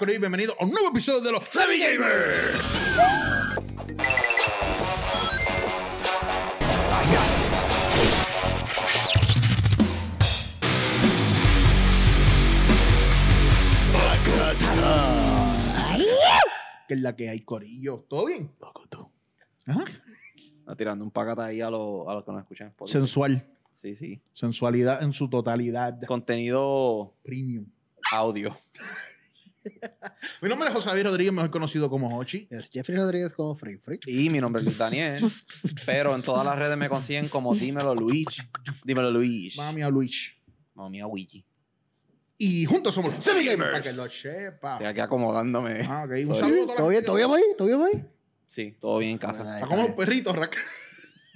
Y bienvenido a un nuevo episodio de los Semi Gamers. ¿Qué es la que hay, Corillo? ¿Todo bien? Ajá. Está tirando un pacata ahí a, los- a los que nos escuchan. en Spotify. Sensual. Sí, sí. Sensualidad en su totalidad. Contenido Premium. audio. Mi nombre es José Javier Rodríguez, mejor conocido como Hochi. Es Jeffrey Rodríguez como Free Free. Y mi nombre es Daniel. pero en todas las redes me consiguen como Dímelo Luigi. Dímelo Luigi. Mami a Luis. Mami a Wiki. Y juntos somos los Semi Gamers. Para que lo sepa. Estoy aquí acomodándome. Ah, ok. Un saludo a toda ¿Todo la bien? gente. ¿Todo bien ahí? ¿Todo bien ahí? Sí, todo bien en casa. Ay, Está como los perritos, Raca.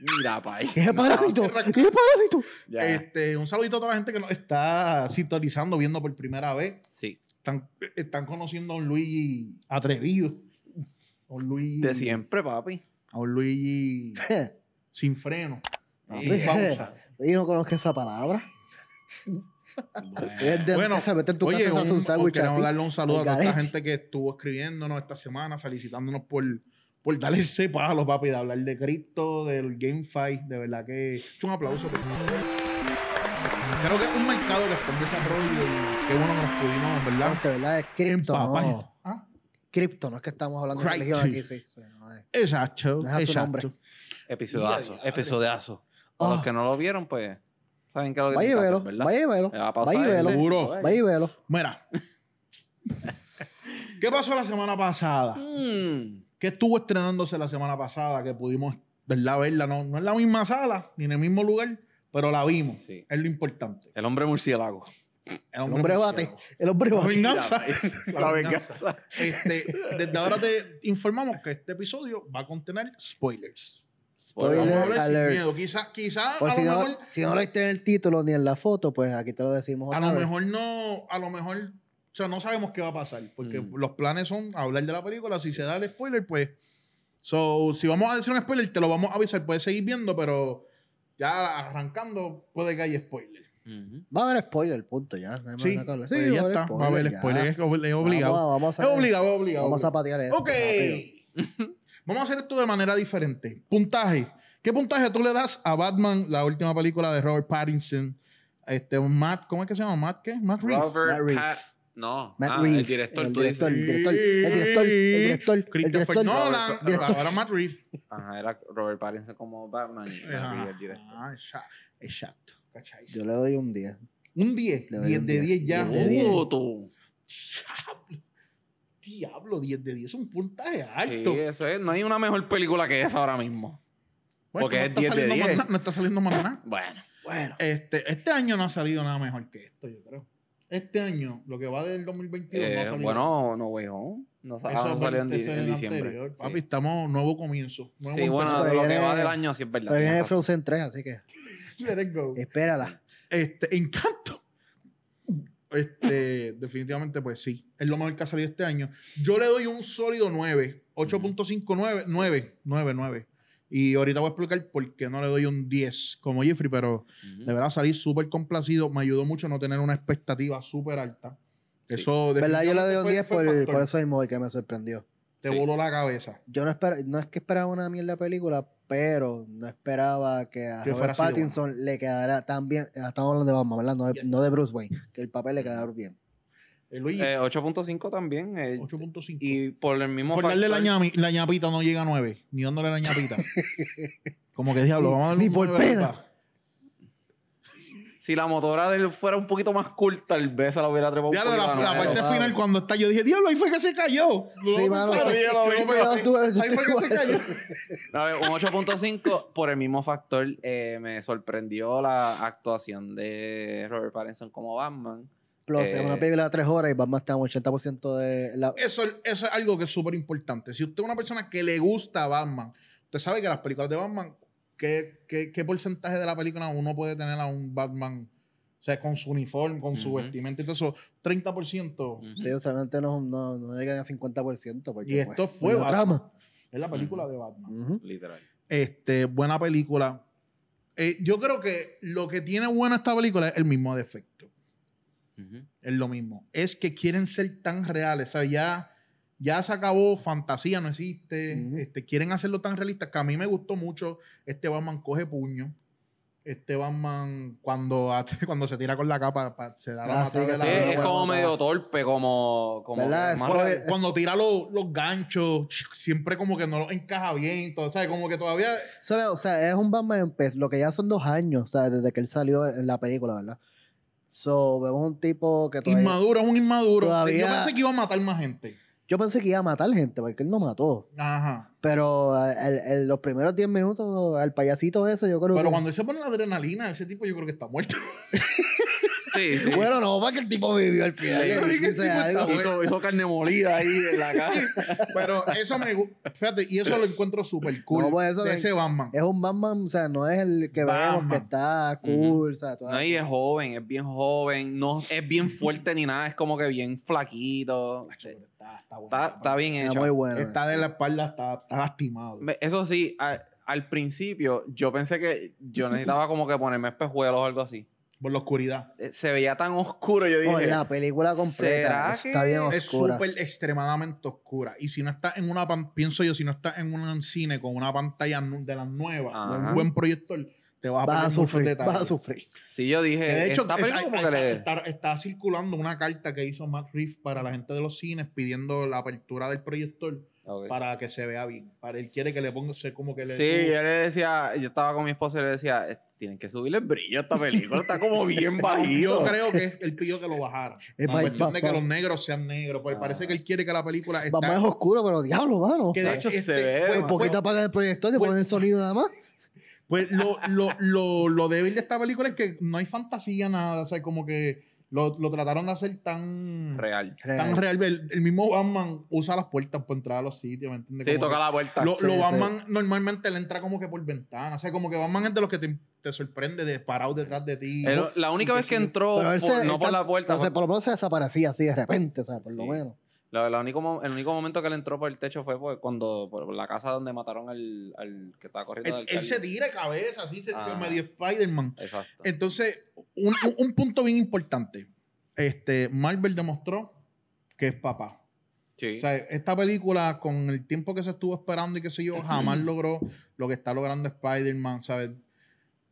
Mira, pa' ahí. ¿Qué es parásito? ¿Qué es parásito? Ya. Este, un saludito a toda la gente que nos está sintonizando, viendo por primera vez. Sí, Están, están conociendo a un Luigi atrevido. A un Luigi. de siempre, papi. A un Luigi sin freno. Sí. Sin pausa. Yo no conozco esa palabra. Bueno, mete en tu Oye, casa un- un queremos así. darle un saludo a toda esta gente que estuvo escribiéndonos esta semana, felicitándonos por, por darle ese palo, papi, de hablar de cripto, del GameFi. De verdad que. Un aplauso. favor. Creo que es un mercado que está en desarrollo y qué bueno que nos pudimos, ¿verdad? Este, ¿verdad? Es cripto, no. ¿Ah? Cripto, no es que estamos hablando de Cripto. religión aquí, sí. sí, no es. Exacto, Deja su exacto. nombre. Episodiazo, Día, día, episodiazo. A Ah. los que no lo vieron, pues, saben que lo que Vaya y tienen que velo, hacer, ¿verdad? vaya y velo. Vaya y el- velo. Seguro. Vaya y velo. Mira. ¿Qué pasó la semana pasada? Mm. ¿Qué estuvo estrenándose la semana pasada que pudimos, verdad, verla? No, no en la misma sala, ni en el mismo lugar, pero la vimos. Sí. Es lo importante. El hombre murciélago. El El hombre bate. El hombre La bate. venganza. La venganza. Este, desde ahora te informamos que este episodio va a contener spoilers. Spoiler Vamos a hablar sin alert. miedo. Quizás quizá, Pues a, si lo no, mejor, si no leíste en el título ni en la foto, pues aquí te lo decimos a otra lo vez. mejor no, a lo mejor, o sea, no sabemos qué va a pasar, porque Mm. los planes son hablar de la película, si se da el spoiler, pues, so, si vamos a decir un spoiler, te lo vamos a avisar, puedes seguir viendo, pero ya arrancando puede que haya spoiler. Va a haber spoiler, punto, ya. no Sí, hablar. pues Sí, ya va está, va a haber ya. spoiler, es obli- es obligado. Vamos, a- vamos a, es obligado, es obligado. Vamos a patear esto. Ok. Vamos a hacer esto de manera diferente. Puntaje. ¿Qué puntaje tú le das a Batman, la última película de Robert Pattinson? Este, Matt, ¿cómo es que se llama? ¿Matt qué? Matt Reeves. Robert Matt Reeves. Pat- No, Matt ah, Reeves. el director, el tú director, dices. el director, el director, el director, el Christopher director. Nolan, Robert- pero ahora Matt Reeves. Ajá, era Robert Pattinson como Batman y Matt el director. Ah, exa- exacto. ¿Cachai? Yo le doy un 10. Un 10. Le doy 10 un de 10. 10 ya. Diez de diez. Tú. Diablo. Diablo, 10 de 10 es un puntaje alto. Sí, eso es. No hay una mejor película que esa ahora mismo. Bueno, porque no es está 10 de saliendo más 10. nada, No está saliendo más nada. Bueno. Bueno. Este, este año no ha salido nada mejor que esto, yo creo. Este año, lo que va del 2022, no ha Eh, salido. bueno, No Way Home. No, ah, no Eso salió en, en diciembre. anterior. Sí. Papi, estamos nuevo comienzo. Nuevo Sí, bueno, de lo que va del año sí es verdad. Pero viene. Frozen 3, así que Let it go. espérala. Este, Encanto. Este, definitivamente, pues sí. Es lo mejor que ha salido este año. Yo le doy un sólido 9. 8.59, 9, 9, 9. Y ahorita voy a explicar por qué no le doy un 10 como Jeffrey, pero Ujú. de verdad salí súper complacido. Me ayudó mucho no tener una expectativa súper alta. Sí. Eso ¿Verdad? Yo le doy un definitivamente 10 fue- fue por, por eso mismo que me sorprendió. Te Sí. voló la cabeza. Yo no espera, no es que esperaba una mierda película, pero no esperaba que a Que Robert Pattinson le quedara tan bien. eh, Estamos hablando de Batman, ¿verdad? No de, Yeah. no de Bruce Wayne. Que el papel le quedara bien. Eh, Luis, Eh, 8.5 también. eh, 8.5. y por el mismo Por darle la, factor- ñami- la ñapita no llega a 9. Ni dándole la ñapita. Como que diablo, Ni- vamos a darle ni por 9 pena. Si la motora de él fuera un poquito más cool, tal vez se la hubiera trepado un Diablo, la, la parte wow. final cuando está, yo dije, diablo, ahí fue que se cayó. Sí, mano, Ahí fue que se cayó. A ver, un 8.5 por el mismo factor. eh, me sorprendió la actuación de Robert Pattinson como Batman. Plus, Eh, es una película de 3 horas y Batman está en 80% de la. Eso, eso es algo que es súper importante. Si usted es una persona que le gusta Batman, usted sabe que las películas de Batman, ¿qué, qué, qué porcentaje de la película uno puede tener a un Batman? O sea, con su uniforme, con su vestimenta y todo eso, 30%. Ujú. Sí, usualmente no, no, no llegan a 50%. Porque, Y esto pues, fue la Batman. trama. Es la película de Batman. Literal. Este, buena película. Eh, yo creo que lo que tiene buena esta película es el mismo defecto. Es lo mismo. Es que quieren ser tan reales. O sea, ya, ya se acabó, fantasía no existe. Este, quieren hacerlo tan realista que a mí me gustó mucho. Este Batman coge puño. Este Batman, cuando, cuando se tira con la capa, pa- se da la Ah, sí, de Sí, la Sí, es bueno, como medio torpe, como. como ¿Verdad? más- Es Cuando, cuando tira los, los ganchos, siempre como que no los encaja bien. Todo, ¿sabes? Como que todavía. O sea, es un Batman, pues, lo que ya son dos años, o sea, desde que él salió en la película, ¿verdad? So, vemos un tipo que todavía... Inmaduro, es un inmaduro. Todavía- Yo pensé que iba a matar más gente. Yo pensé que iba a matar gente, porque él no mató. Ajá. Pero eh, el- el- los primeros 10 minutos, al payasito ese, yo creo Pero que... cuando se pone la adrenalina, ese tipo yo creo que está muerto. Sí, sí. Bueno, no, para que el tipo vivió al final. Sí, algo. hizo, hizo carne molida ahí en la cara. Pero eso me gusta. Fíjate, y eso lo encuentro súper cool. No, pues eso de ese Batman. Es un Batman, o sea, no es el que vemos Batman. que está cool, o sea, No, y es joven, es bien joven, no es bien fuerte ni nada, es como que bien flaquito. Está, está bueno. Está, está bien está hecho. muy bueno. Está de la espalda, está, está lastimado. Eso sí, a- al principio yo pensé que yo necesitaba como que ponerme espejuelos o algo así. Por la oscuridad. Eh, Se veía tan oscuro, yo dije. Oh, la película completa ¿será está que bien Es oscura. súper extremadamente oscura. Y si no está en una pienso yo, si no está en un cine con una pantalla de las nuevas, Ajá. un buen proyector, te vas a Vas a sufrir, vas a sufrir. Sí, yo dije, de hecho, está, que está- le... está- está circulando una carta que hizo Matt Reeves para la gente de los cines pidiendo la apertura del proyector para que se vea bien. Para él quiere que le ponga, sé como que le Sí, yo le decía, yo estaba con mi esposa y le decía, "Eh, tienen que subirle el brillo a esta película, está como bien bajito. Yo creo que es- él pidió que lo bajara. Es La pa- cuestión pa- de que los negros sean negros. Porque Ah. parece que él quiere que la película está... Batman es oscuro, pero diablo, mano. que de hecho se este, ve fue- Un poquito apaga el proyector y pues- poner el sonido nada más. Pues lo, lo, lo, lo débil de esta película es que no hay fantasía, nada. O sea, como que lo, lo trataron de hacer tan Real. tan real. El, el mismo Batman usa las puertas para entrar a los sitios, ¿me entiendes? Sí, Como toca la puerta. Lo, Sí, lo sí. Batman normalmente le entra como que por ventana. O sea, como que Batman es de los que te, te sorprende de parado detrás de ti. El- la única vez que entró, Pero por- no por la puerta, Entonces, fue- por lo menos se desaparecía así de repente, o sea, por lo menos. Único mo- el único momento que él entró por el techo fue pues, cuando por la casa donde mataron al, al que estaba corriendo él, él se tira de cabeza, así, se, Ah. medio Spider-Man. Exacto. Entonces, un punto bien importante. Este, Marvel demostró que es papá. sí. O sea, esta película, con el tiempo que se estuvo esperando y qué sé yo, jamás logró lo que está logrando Spider-Man, ¿sabes?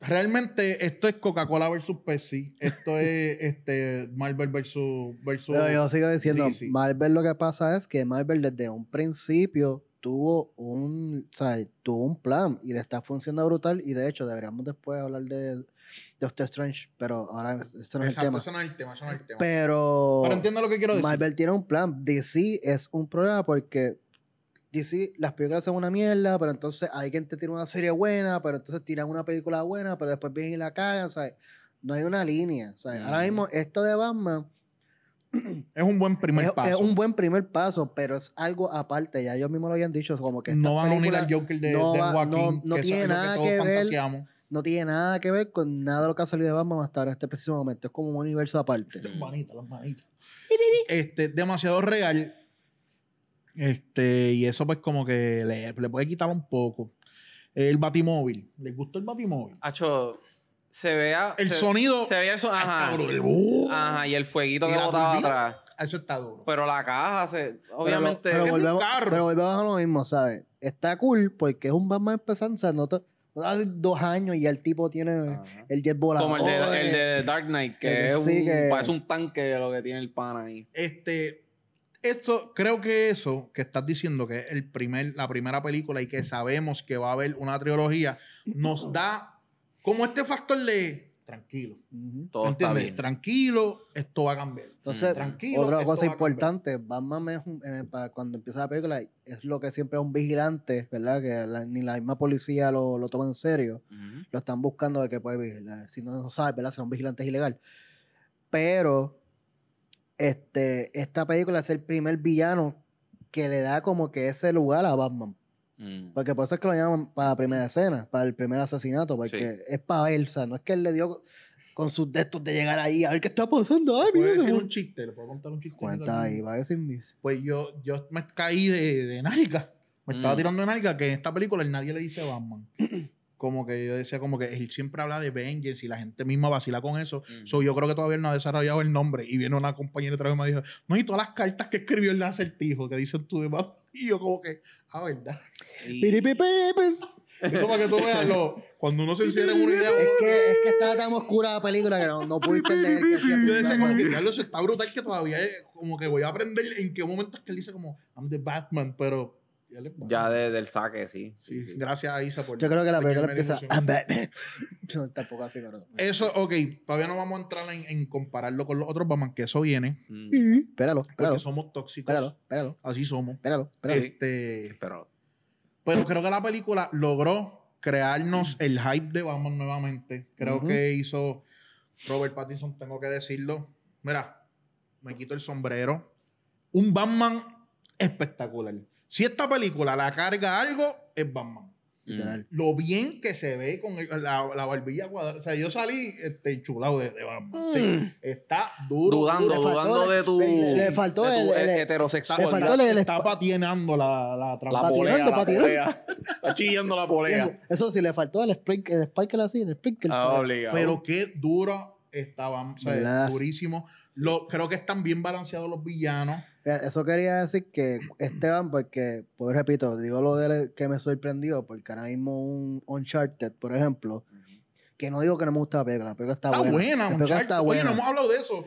Realmente esto es Coca-Cola versus Pepsi. Esto es este, Marvel versus, versus... Pero yo sigo diciendo, DC. Marvel lo que pasa es que Marvel desde un principio tuvo un, o sea, tuvo un plan y le está funcionando brutal y de hecho deberíamos después hablar de Doctor Strange, pero ahora ese no es el tema. eso no es el tema, eso no es el tema. Pero, Pero entiendo lo que quiero decir. Marvel tiene un plan. DC es un problema porque DC, las películas son una mierda, pero entonces hay te tira una serie buena, pero entonces tiran una película buena, pero después vienen y la cagan, ¿sabes? No hay una línea, ¿sabes? Ahora Mm. mismo, esto de Batman Es un buen primer es, paso. es un buen primer paso, pero es algo aparte. Ya ellos mismos lo habían dicho, como que no van a unir al Joker de, no de Joaquín, no- no que tiene es nada todos que ver. fantaseamos. no tiene nada que ver con nada de lo que ha salido de Batman hasta ahora en este preciso momento. Es como un universo aparte. Mm. manitas, las manitas. Este, demasiado real. Este, y eso pues como que le, le puede quitar un poco. El batimóvil. ¿Les gustó el batimóvil? Hacho, se vea. El se, sonido. Se veía el sonido. Ajá. El ¡uh! Y el fueguito Y que botaba turbina. atrás. Eso está duro. Pero la caja se. Pero lo- Obviamente. Pero, es un volvemos, carro. pero volvemos a lo mismo, ¿sabes? Está cool porque es un Batman empezando, o sea, no, te- no hace dos años y ya el tipo tiene Ajá. el jet volador. Como el de, el de Dark Knight, que que es sí, un, que- parece un tanque lo que tiene el pan ahí. Este, esto, creo que eso que estás diciendo, que es el primer, la primera película y que sabemos que va a haber una trilogía, nos da como este factor de tranquilo. Ujú. Todo está bien. Tranquilo, esto va a cambiar. Entonces. Tranquilo, otra cosa importante, Batman es un- eh, pa- cuando empieza la película es lo que siempre es un vigilante, ¿verdad? Que la- ni la misma policía lo, lo toma en serio. Ujú. Lo están buscando de que puede vigilar. Si no, no sabes, ¿verdad? Será un vigilante ilegal. Pero este, esta película es el primer villano que le da como que ese lugar a Batman. Mm. Porque por eso es que lo llaman para la primera escena, para el primer asesinato, porque es para él, o sea, no es que él le dio con sus dedos de llegar ahí a ver qué está pasando. Ay, ¿Le mira, decir un chiste? ¿Le puedo contar un chiste? Cuenta ahí, va a decir mis. Pues yo, yo me caí de, de nalga. Me estaba Mm. tirando de nalga que en esta película nadie le dice Batman. Como que yo decía como que él siempre habla de Vengeance y la gente misma vacila con eso. Mm. So, yo creo que todavía no ha desarrollado el nombre. Y viene una compañera otra vez y me dijo, no, y todas las cartas que escribió el acertijo que dicen tú demás. Y yo como que, ah, verdad. Y- Piripipipi. Eso para que tú veas lo, cuando uno se encierra en una idea. Es que, es que estaba tan oscura la película que no, no que decía Yo decía como que, "Diablo, eso está brutal que todavía es como que voy a aprender en qué momento es que él dice como, I'm the Batman, pero... ya él es Batman. Ya de- del saque, sí. Sí, sí, sí. gracias a Isa por... Yo creo que la película empieza. "I'm Batman". No, tampoco así, pero. Eso, ok, todavía no vamos a entrar en, en compararlo con los otros Batman, que eso viene, Mm. Espéralo, porque espéralo. somos tóxicos. Espéralo, espéralo, Así somos. espéralo. espéralo. Este, Pero pero creo que la película logró crearnos el hype de Batman nuevamente. Creo que hizo Robert Pattinson, tengo que decirlo. Mira, me quito el sombrero. Un Batman espectacular. Si esta película la carga algo, es Batman. Literal. Lo bien que se ve con el- la, la barbilla cuadrada. O sea, yo salí este, chulado de, de Batman. Sí, está duro. dudando, Le dudando de tu, le- le faltó de tu el- el- he- le faltó el- está patinando la, la la trampa. polea, patinando, la polea. Está chillando la polea. Eso sí, le faltó el sprinkle, el sprinkle así, el sprinkle. Ah. Pero qué duro estaban, o sea, durísimo. Lo, creo que están bien balanceados los villanos. Eso quería decir que Esteban, porque, pues repito, digo lo de que me sorprendió, porque ahora mismo un Uncharted, por ejemplo, que no digo que no me gusta la película, la película está, Está buena, buena. La película está Oye, buena. no hemos hablado de eso.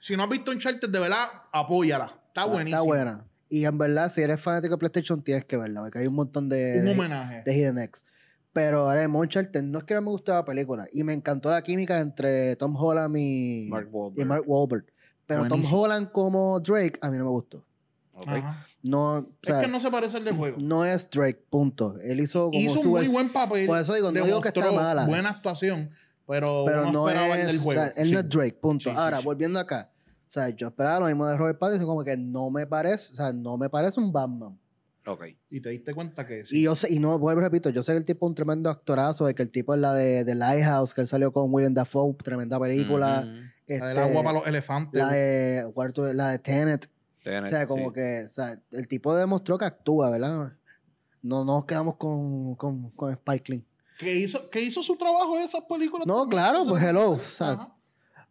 Si no has visto Uncharted, de verdad, apóyala. Está buenísimo. Está buena. Y en verdad, si eres fanático de PlayStation, tienes que verla, porque hay un montón de, Un de, homenaje. de Hidden X. Pero ahora mismo Uncharted, no es que no me gustó la película, y me encantó la química entre Tom Holland y Mark Wahlberg. y Mark Wahlberg. Pero Buenísimo. Tom Holland como Drake, a mí no me gustó. No, o sea, es que no se parece al del juego. no es Drake, punto. Él hizo como Hizo un muy buen papel. Por eso digo, no digo que está mala. Buena actuación, pero, no esperaba el es, del o juego. sea, él Sí. no es Drake, punto. Sí, Ahora, sí. volviendo acá. O sea, yo esperaba lo mismo de Robert Pattinson, como que no me parece, o sea, no me parece un Batman. Ok. Y te diste cuenta que sí. Y yo sé, y no, vuelvo y repito, yo sé que el tipo es un tremendo actorazo, de que el tipo es la de, de Lighthouse, que él salió con William Dafoe, tremenda película. Este, la del agua para los elefantes. la de, cuarto- la de Tenet. Tenet, O sea, como sí. que, o sea, el tipo demostró que actúa, ¿verdad? No nos quedamos con, con, con Spike Lee. que, hizo, que hizo su trabajo en esas películas. No, claro, pues hello. O sea, Ajá.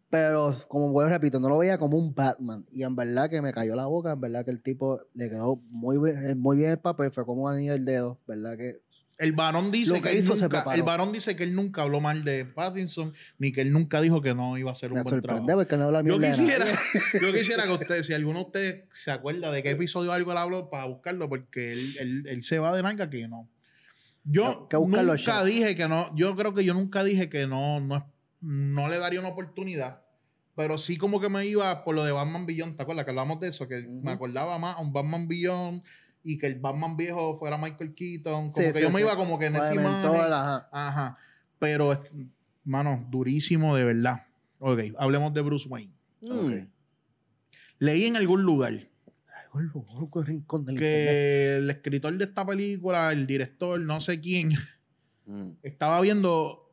Pero, como vuelvo y repito, no lo veía como un Batman. Y en verdad que me cayó la boca, en verdad que el tipo le quedó muy bien, muy bien el papel, fue como un anillo del dedo, ¿verdad? Que El varón dice que, que él nunca, el varón dice que él nunca habló mal de Pattinson, ni que él nunca dijo que no iba a hacer un me buen trabajo. porque no habla Yo quisiera, yo quisiera que ustedes, si alguno de ustedes se acuerda de qué episodio algo él habló, para buscarlo, porque él, él- él se va de nanga que no. Yo que nunca dije que no, yo creo que yo nunca dije que no, no, no le daría una oportunidad, pero sí como que me iba por lo de Batman Beyond, ¿te acuerdas que hablamos de eso? Que Ujú. me acordaba más a un Batman Beyond y que el Batman viejo fuera Michael Keaton, como Sí, que sí, yo me sí. iba como que en la- ajá. Ajá. Pero, mano, durísimo de verdad. Ok, hablemos de Bruce Wayne. Mm. Leí en algún lugar que el escritor de esta película, el director, no sé quién, Mm, estaba viendo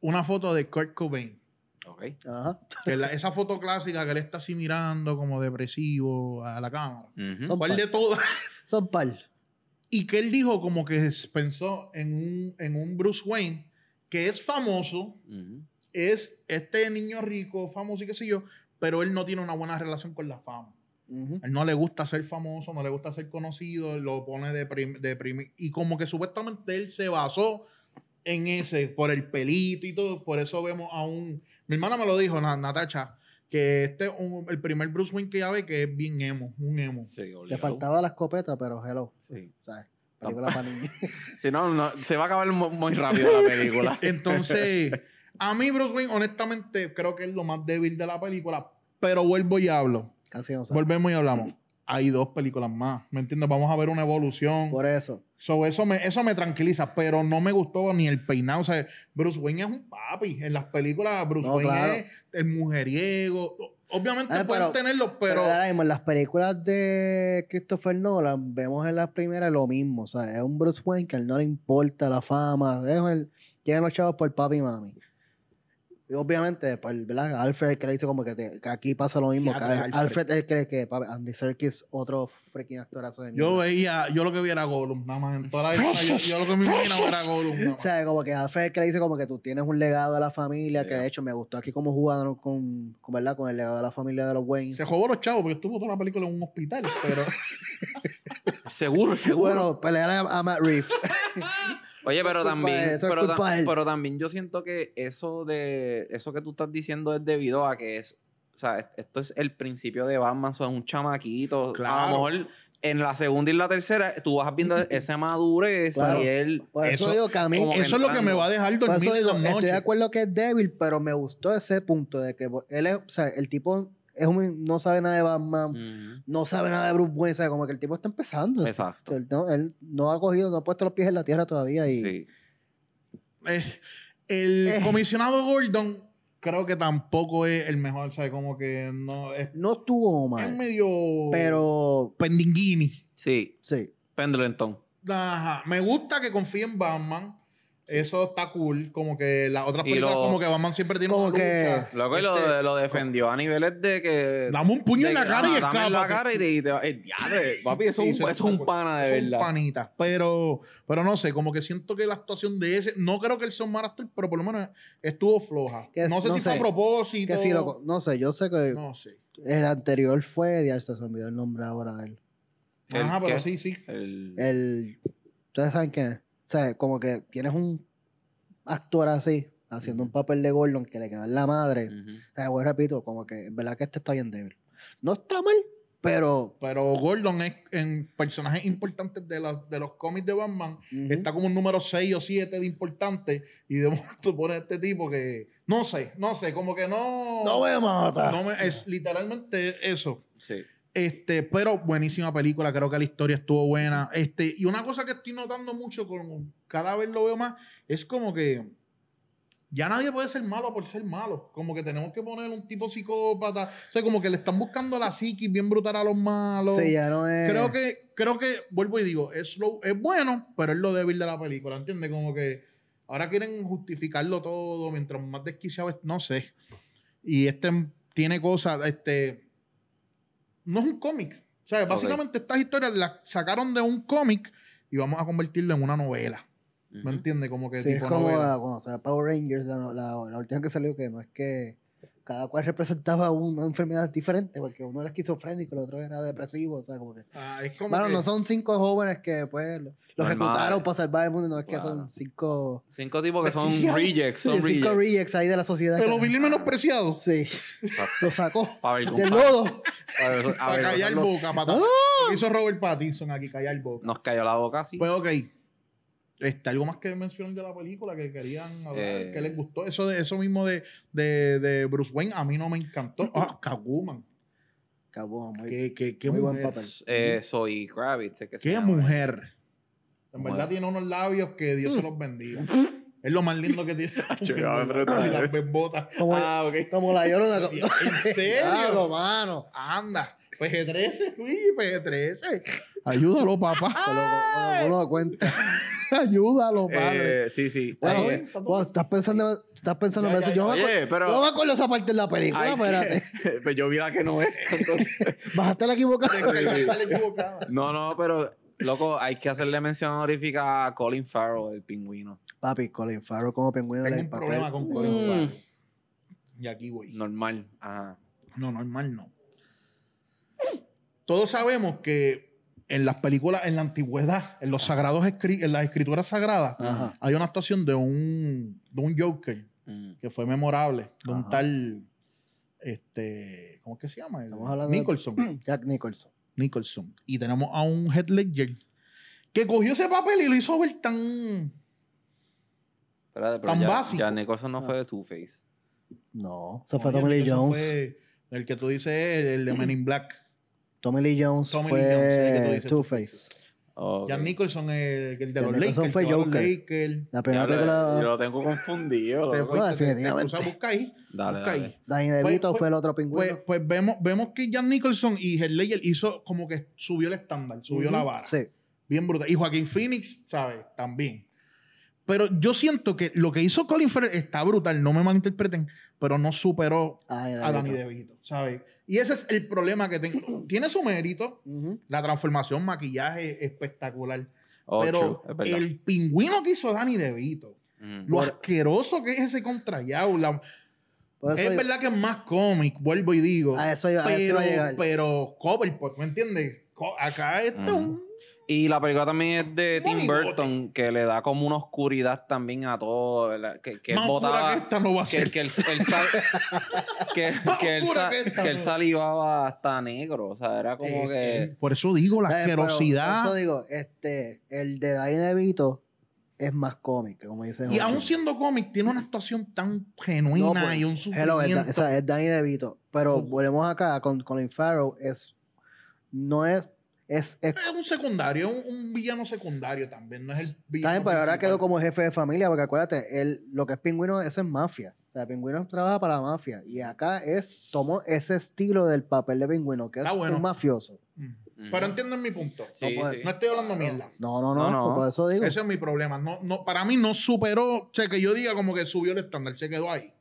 una foto de Kurt Cobain. ok. Ajá. Que la- esa foto clásica que él está así mirando como depresivo a la cámara. Ujú. Son ¿Cuál par. de todas? Son par. Y que él dijo como que pensó en un, en un Bruce Wayne que es famoso, Ujú. es este niño rico, famoso y qué sé yo, pero él no tiene una buena relación con la fama. Ujú. A él no le gusta ser famoso, no le gusta ser conocido, lo pone deprim- deprimido. Y como que supuestamente él se basó en ese, por el pelito y todo. Por eso vemos a un. Mi hermana me lo dijo, Na- Natacha, que este es un- el primer Bruce Wayne que ya ve que es bien emo, un emo. Sí, Le faltaba la escopeta, pero hello. Sí. ¿Sabes? Película para niños. Si no, no, se va a acabar mu- muy rápido la película. Entonces, a mí Bruce Wayne, honestamente, creo que es lo más débil de la película. Pero vuelvo y hablo. Casi no sabe. Volvemos y hablamos. Hay dos películas más, ¿me entiendes? Vamos a ver una evolución. Por eso. So, eso, me, eso me tranquiliza, pero no me gustó ni el peinado. O sea, Bruce Wayne es un papi. En las películas, Bruce No, Wayne claro. es el mujeriego. Obviamente Ah, pueden pero- tenerlo, Pero, pero. mismo, en las películas de Christopher Nolan, vemos en las primeras lo mismo. O sea, es un Bruce Wayne que a él no le importa la fama. Es el, tiene los chavos por papi y mami. Y obviamente, pues, ¿verdad? Alfred que le dice como que, te- que aquí pasa lo mismo. que Alfred. Alfred. es el que papi, Andy Serkis, otro freaking actorazo de Yo mierda. veía, yo lo que vi era Gollum, nada más. En toda la vida, yo, yo lo que me imaginaba era Gollum. nada O sea, como que Alfred que le dice como que tú tienes un legado de la familia, que de hecho me gustó aquí como jugaron con, con, ¿verdad? con el legado de la familia de los Waynes. Se jugó los chavos porque estuvo toda la película en un hospital, pero Seguro, seguro. Bueno, pelear a, a Matt Reeves. Oye, pero también, eso es pero, culpa ta- de él. pero también yo siento que eso de eso que tú estás diciendo es debido a que es, o sea, es- esto es el principio de Batman, son un chamaquito. A Claro. lo mejor en la segunda y la tercera tú vas viendo esa madurez Claro. y él Por eso, Eso- digo que a mí... eso es lo que me entrando. va a dejar Por dormir eso en digo, estoy de acuerdo que es débil, pero me gustó ese punto de que él es, o sea, el tipo es un- no sabe nada de Batman, no sabe nada de Bruce Wayne, sea, como que el tipo está empezando. Exacto. Él no, él no ha cogido, no ha puesto los pies en la tierra todavía y Sí. Eh, el Eh. comisionado Gordon creo que tampoco es el mejor, ¿sabes? Como que no es, no estuvo es mal. medio Pero pendinguini. Sí, sí, Pendleton. Ajá. Me gusta que confíe en Batman. Eso está cool. Como que las otras Y películas, lo- como que Batman siempre tiene Como una que- lucha. Luego y lo, Este, lo defendió a niveles de que. Dame un puño de en la que, cara y ajá, dame en la escápate. cara y te, y te va- eh, diadre, papi, eso, Sí, es un, eso eso es un pana de son verdad. panitas. Pero, pero no sé, como que siento que la actuación de ese, no creo que él sea un mal actor, pero por lo menos estuvo floja. Que no sé no si fue a sé. propósito. que sí, lo, no sé, yo sé que No sé. el anterior fue, ya se me olvidó el nombre ahora de él. ¿El Ajá, pero qué? sí, sí. El- El, ustedes saben quién es. O sea, como que tienes un actor así, haciendo un papel de Gordon que le queda en la madre. Ujú. O sea, voy repito, como que en verdad que este está bien débil. No está mal, pero Pero Gordon es en personajes importantes de, los- de los cómics de Batman. ujú, Está como un número 6 o 7 de importante. Y de momento pone este tipo que. No sé, no sé, como que no. no me mata. no me- es literalmente eso. Sí. Este, pero buenísima película, creo que la historia estuvo buena. Este, y una cosa que estoy notando mucho, como cada vez lo veo más, es como que ya nadie puede ser malo por ser malo. Como que tenemos que poner un tipo psicópata. O sea, como que le están buscando la psiquis bien brutal a los malos. Sí, ya no es. Creo que, creo que, vuelvo y digo, es, lo, es bueno, pero es lo débil de la película, ¿entiendes? Como que ahora quieren justificarlo todo, mientras más desquiciado es, no sé. Y este tiene cosas, este, no es un cómic. O sea, básicamente estas historias las sacaron de un cómic y vamos a convertirlo en una novela. ¿Me entiendes? Como que Sí, es tipo como novela. la- cuando salió Power Rangers, la, la- la última que salió, que no es que cada cual representaba una enfermedad diferente, porque uno era esquizofrénico, el otro era depresivo, o sea, como que... Ah, es como Bueno, que- no son cinco jóvenes que pues los Normal. reclutaron para salvar el mundo, no es que Claro. son cinco, Cinco tipos que son rejects, son sí, cinco rejects. rejects ahí de la sociedad. Pero que- Billy menospreciado. Sí, lo sacó Para ver del lodo. Para callar boca, para ¡Ah! Que hizo Robert Pattinson aquí, callar boca. Nos cayó la boca así. Pues ok. Este, algo más que mencionar de la película que querían hablar, Eh. que les gustó. Eso de eso mismo de, de, de Bruce Wayne a mí no me encantó. Ah, Catwoman. Muy- Qué, qué, qué Muy buen papel. Eh, soy Kravitz, que Qué mujer. En verdad tiene unos labios que Dios se los bendiga. es lo más lindo que tiene. Las bembotas. Como, Ah, ok. como la llorona. ¿En serio? Claro, mano. Anda. PG-13, Luis, PG-13. Ayúdalo, papá. Cuando uno da cuenta. Ayúdalo, padre. Eh, sí, sí. Bueno, Eh, estás pensando, estás pensando Ya, en eso. ya, Yo, me Oye, pero. yo me acuerdo esa parte de la película, Ay, espérate. que- pues yo vi la que no es. entonces- Bajaste la equivocada. No, no, pero, loco, hay que hacerle mención honorífica a Colin Farrell, el pingüino. Papi, Colin Farrell como pingüino Tengo un papel. problema con Colin Mm. Farrell. Y aquí voy. Normal. Ajá. No, normal no. Todos sabemos que en las películas, en la antigüedad, en los sagrados escri- en las escrituras sagradas, Ajá. hay una actuación de un, de un Joker Mm. que fue memorable, de un tal, este, ¿cómo es que se llama? Estamos hablando de- Nicholson. Jack Nicholson. Nicholson. Y tenemos a un Head Ledger que cogió ese papel y lo hizo ver tan... Espérate, pero Tan ya, básico. ya Nicholson no Ah. fue de Two-Face. No, se fue Tommy Lee Jones. fue el que tú dices, el de Men in Black. Tommy Lee Jones Tommy Lee Jones, fue Two-Face. Ok. Jan Nicholson, el, el de Jan los Nicholson Lakers. fue Joker. Lakers. La primera Diablo, película Yo lo tengo confundido. Te No, te- te- definitivamente. o sea, busca ahí. Dale, busca dale. ahí. Danny Pues- DeVito pues- fue el otro Pues, pingüino. pues vemos, vemos que Jan Nicholson y Heath Ledger hizo como que subió el estándar, subió la vara. Sí. Bien brutal. Y Joaquín Phoenix, ¿sabes? También. Pero yo siento que lo que hizo Colin Farrell está brutal, no me malinterpreten, pero no superó Ay, a Danny DeVito, ¿sabes? Y ese es el problema que tengo. Tiene su mérito, la transformación, maquillaje espectacular. Oh, pero es el pingüino que hizo Danny DeVito, Mm. lo asqueroso que es ese contrallado, la- Por eso es yo- verdad que es más cómic, vuelvo y digo. A eso, iba- a eso pero, iba a llegar. pero Coverpot, ¿me entiendes? Acá esto es Ujú. un Y la película también es de Tim Monigote. Burton, que le da como una oscuridad también a todo, ¿verdad? que, que él más botaba... que esta no va a que, ser. que él, él sal- que, que él, que esta, que él salivaba hasta negro, o sea, era como Eh, que... eh, por eso digo, la Eh, asquerosidad. Por eso digo, este, el de Danny DeVito es más cómico, como dice Y aún siendo cómic, tiene una actuación tan genuina No, pues, y un Hello, es, sufrimiento. Da- o sea, es Danny DeVito. Pero volvemos acá con Colin Farrell. Es, no es. Es, es Es un secundario, un, un villano secundario también, no es el villano. También, pero ahora quedó como jefe de familia, porque acuérdate, él, lo que es pingüino, eso es mafia. O sea, pingüino trabaja para la mafia. Y acá es, tomó ese estilo del papel de pingüino, que es bueno. un mafioso. Mm. Pero entienden mi punto. Sí, no, pues, sí. No estoy hablando mierda. No, no, no, No, no. por eso digo. Ese es mi problema. No, no, para mí no superó, o sea, que yo diga como que subió el estándar, se quedó ahí.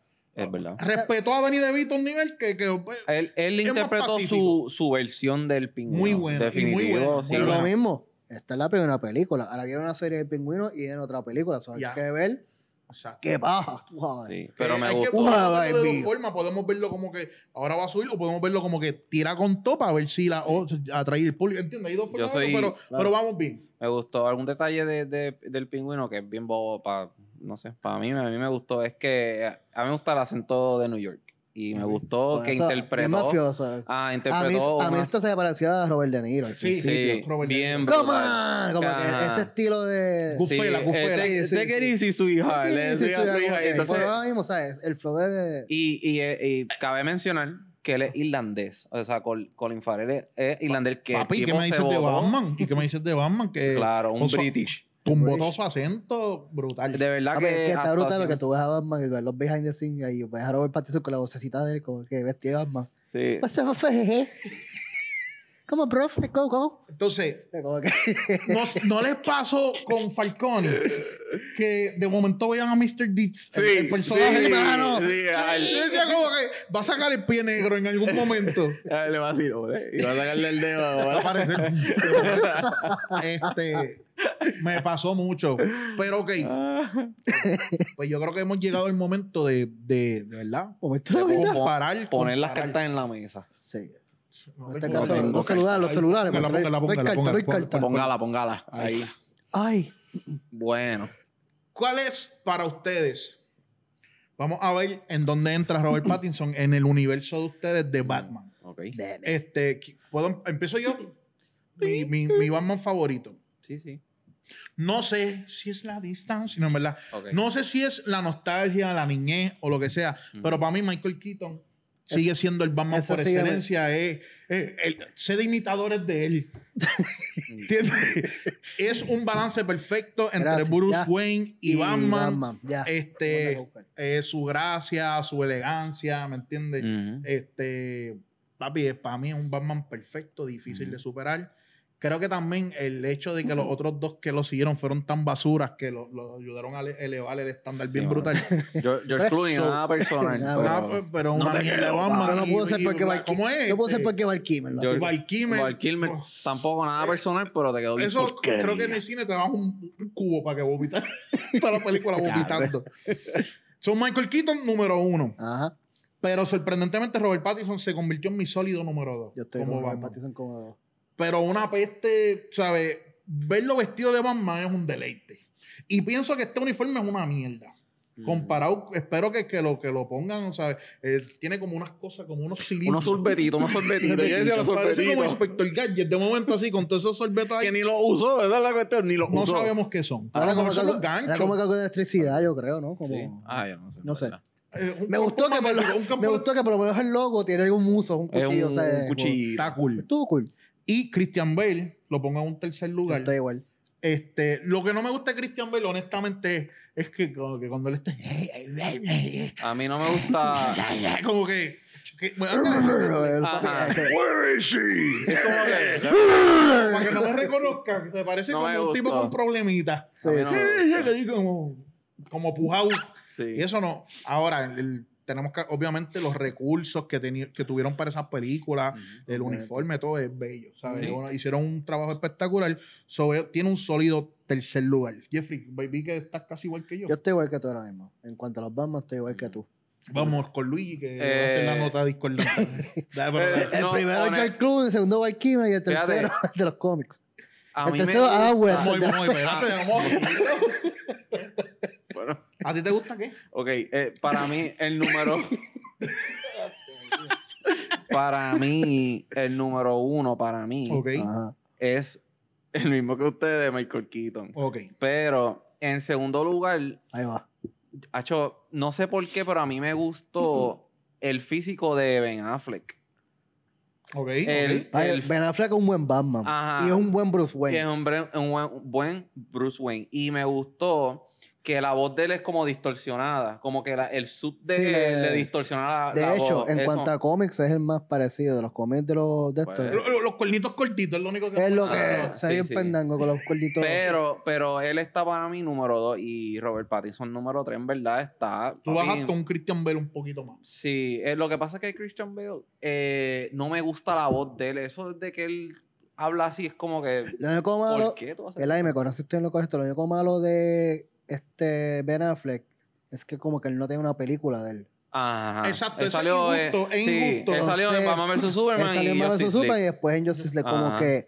Es verdad. Respetó a Danny DeVito a un nivel que, que pues, Él, él interpretó su, su versión del pingüino. Muy bueno, y muy Definitivo, bueno, sí. Pero lo mismo, esta es la primera película. Ahora viene una serie de pingüinos y viene otra película. So, hay Ya. que ver o sea, qué baja. Sí, pero Eh, me hay gustó. que de dos formas. Podemos verlo como que ahora va a subir o podemos verlo como que tira con topa a ver si la o, atrae el público. ¿Entiendes? Hay dos formas, soy- pero, claro. pero vamos bien. Me gustó algún detalle de, de- del pingüino que es bien bobo para, no sé, para mí, a mí me gustó. Es que a mí me gusta el acento de New York. Y me gustó que interpretó. mafioso. Ah, A mí, interpretó. a mí esto se me parecía a Robert De Niro. Sí, sí, Robert De bien Niro. Come brutal. on, como Ajá. que ese estilo de. Gufela, sí, gufela. eh, Sí, take- it sí. easy, sweetheart. Le decía a sí, su hija. que- Entonces, Pero ahora mismo, ¿sabes? El flow de. y, y, eh, y cabe mencionar que él es irlandés. O sea, Col- Colin Farrell es, irlandés. Que Papi, ¿qué me se dices de. Batman? ¿Y qué me dices de Batman? Que Claro, un British. Tumbó todo su acento brutal. De verdad que. que está brutal porque tú ves a Batman y ves los behind the scenes y ahí ves a Robert Pattinson con la vocecita de él, como que vestía de Batman. Sí. What's up, Fergie? Bro, let's go, go. Entonces, Como no, no les pasó con Falcone que de momento veían a Mr. Deeds, el, el personaje sí, mano. sí, al- Yo decía como que va a sacar el pie negro en algún momento. Ah, le va a decir, "Ole", y va a sacarle el dedo. Este, me pasó mucho. Pero ok, Ah. pues yo creo que hemos llegado al momento de, de, de verdad, Momento De de comparar. Poner las cartas en la mesa. Sí. No En este caso, tengo los celulares, los celulares. Póngala, póngala, póngala. Ahí. Ay, Bueno. ¿Cuál es para ustedes? Vamos a ver en dónde entra Robert Pattinson en el universo de ustedes de Batman. Ok. Este, ¿puedo, empiezo yo. Mi, mi, mi Batman favorito. Sí, sí. No sé si es la distancia, no, en verdad. Ok. No sé si es la nostalgia, la niñez o lo que sea, Ujú. pero para mí Michael Keaton sigue siendo el Batman eso por excelencia. Es, es- el- sé de imitadores de él. ¿Entiendes? es un balance perfecto entre Gracias, Bruce ya. Wayne y, Batman. ya. Este, eh, su gracia, su elegancia, ¿me entiendes? Este, papi, para mí es un Batman perfecto, difícil de superar. Creo que también el hecho de que los otros dos que lo siguieron fueron tan basuras que lo, lo ayudaron a ele- elevar el estándar Sí, bien brutal. George, George Clooney, So- nada personal. Nada, pero- Ah, pues, pero no una mierda Batman. No pudo ser porque Val, ¿Cómo es? no pudo ser porque Val Kilmer lo Yo- hace. Val Kilmer. Val Kilmer, Oh, tampoco nada personal, pero te quedó bien Eso porquería. creo que en el cine te dan un, un cubo para que vomitar toda la película vomitando. Son Michael Keaton número uno. Ajá. Pero sorprendentemente Robert Pattinson se convirtió en mi sólido número dos. Yo estoy como con Robert. Pattinson como Pero una peste, ¿sabes? Verlo vestido de Batman es un deleite. Y pienso que este uniforme es una mierda. Comparado, espero que, que, lo, que lo pongan, ¿sabes? Eh, tiene como unas cosas, como unos cilindros. Unos sorbetitos, unos sorbetitos. Los Parece como. Inspector Gadget, de momento así, con todos esos sorbetos ahí. Que ni lo usó, esa es la cuestión, ni lo No usó. sabemos qué son. A Era lo como, son los era ganchos. como algo de electricidad, yo creo, ¿no? Como, Sí. Ah, yo no sé. No sé. ¿verdad? Eh, un me, gustó que por lo, un me gustó que por lo menos el logo tiene algún uso, un Es cuchillo. un, o sea, un cuchillo. Está cool. Estuvo cool. Y Christian Bale lo pongo en un tercer lugar. Estoy igual. Este, lo que no me gusta de Christian Bale, honestamente, es que, como que cuando él está. A mí no me gusta. como que. que- es como que. para que no me reconozcan, te parece No como un tipo con problemitas. Sí, no como, como pujao. Sí. Y eso no. Ahora, el- el- tenemos que, obviamente, los recursos que, teni- que tuvieron para esas películas, Ujú. el Obviamente. uniforme, todo es bello. ¿sabes? Sí. Uno- Hicieron un trabajo espectacular. So, eh, tiene un sólido tercer lugar. Jeffrey, vi que estás casi igual que yo. Yo estoy igual que tú ahora mismo. En cuanto a los Batman, estoy igual que tú. Vamos con Luigi, que va a hacer la Eh, nota discordante. Eh, El No, primero es George Clooney, el segundo Val Kilmer y el Fíjate. tercero de los cómics. A el mí me tercero, Adam gusta-. Muy, muy, vamos. Bueno, ¿A ti te gusta qué? ok, eh, para mí el número... para mí, el número uno para mí Ok. Ajá. es el mismo que ustedes de Michael Keaton. Ok. Pero en segundo lugar, Ahí va. Hacho, no sé por qué, pero a mí me gustó el físico de Ben Affleck. Ok. El- ok. Ay, el- ben Affleck es un buen Batman. Ajá. Y es un buen Bruce Wayne. es un, un buen Bruce Wayne. Y me gustó que la voz de él es como distorsionada. Como que la- el suit de Sí, él le- le distorsiona la, De la hecho, voz. en Eso- cuanto a cómics, es el más parecido de los cómics de los de estos. Pues, lo- Los cuernitos cortitos es lo único que. es lo Ah, que sí, se ve un sí. pendango con los cuerditos. Pero, pero él está para mí número dos y Robert Pattinson número tres, en verdad, está... Tú bajaste un Christian Bell un poquito más. Sí, eh, lo que pasa es que Christian Bale eh, no me gusta la voz de él. Eso de que él habla así es como que. Lo único malo, ¿Por qué tú vas a el me conoce estoy en lo correcto. Lo único malo de este Ben Affleck es que como que él no tiene una película de él. Ajá. Exacto, Él eso es salió, eh, injusto, es sí, injusto. Él salió en Entonces, Batman vs Superman él salió en y Marvel vs. Superman y después en Justice League. Como Ajá. que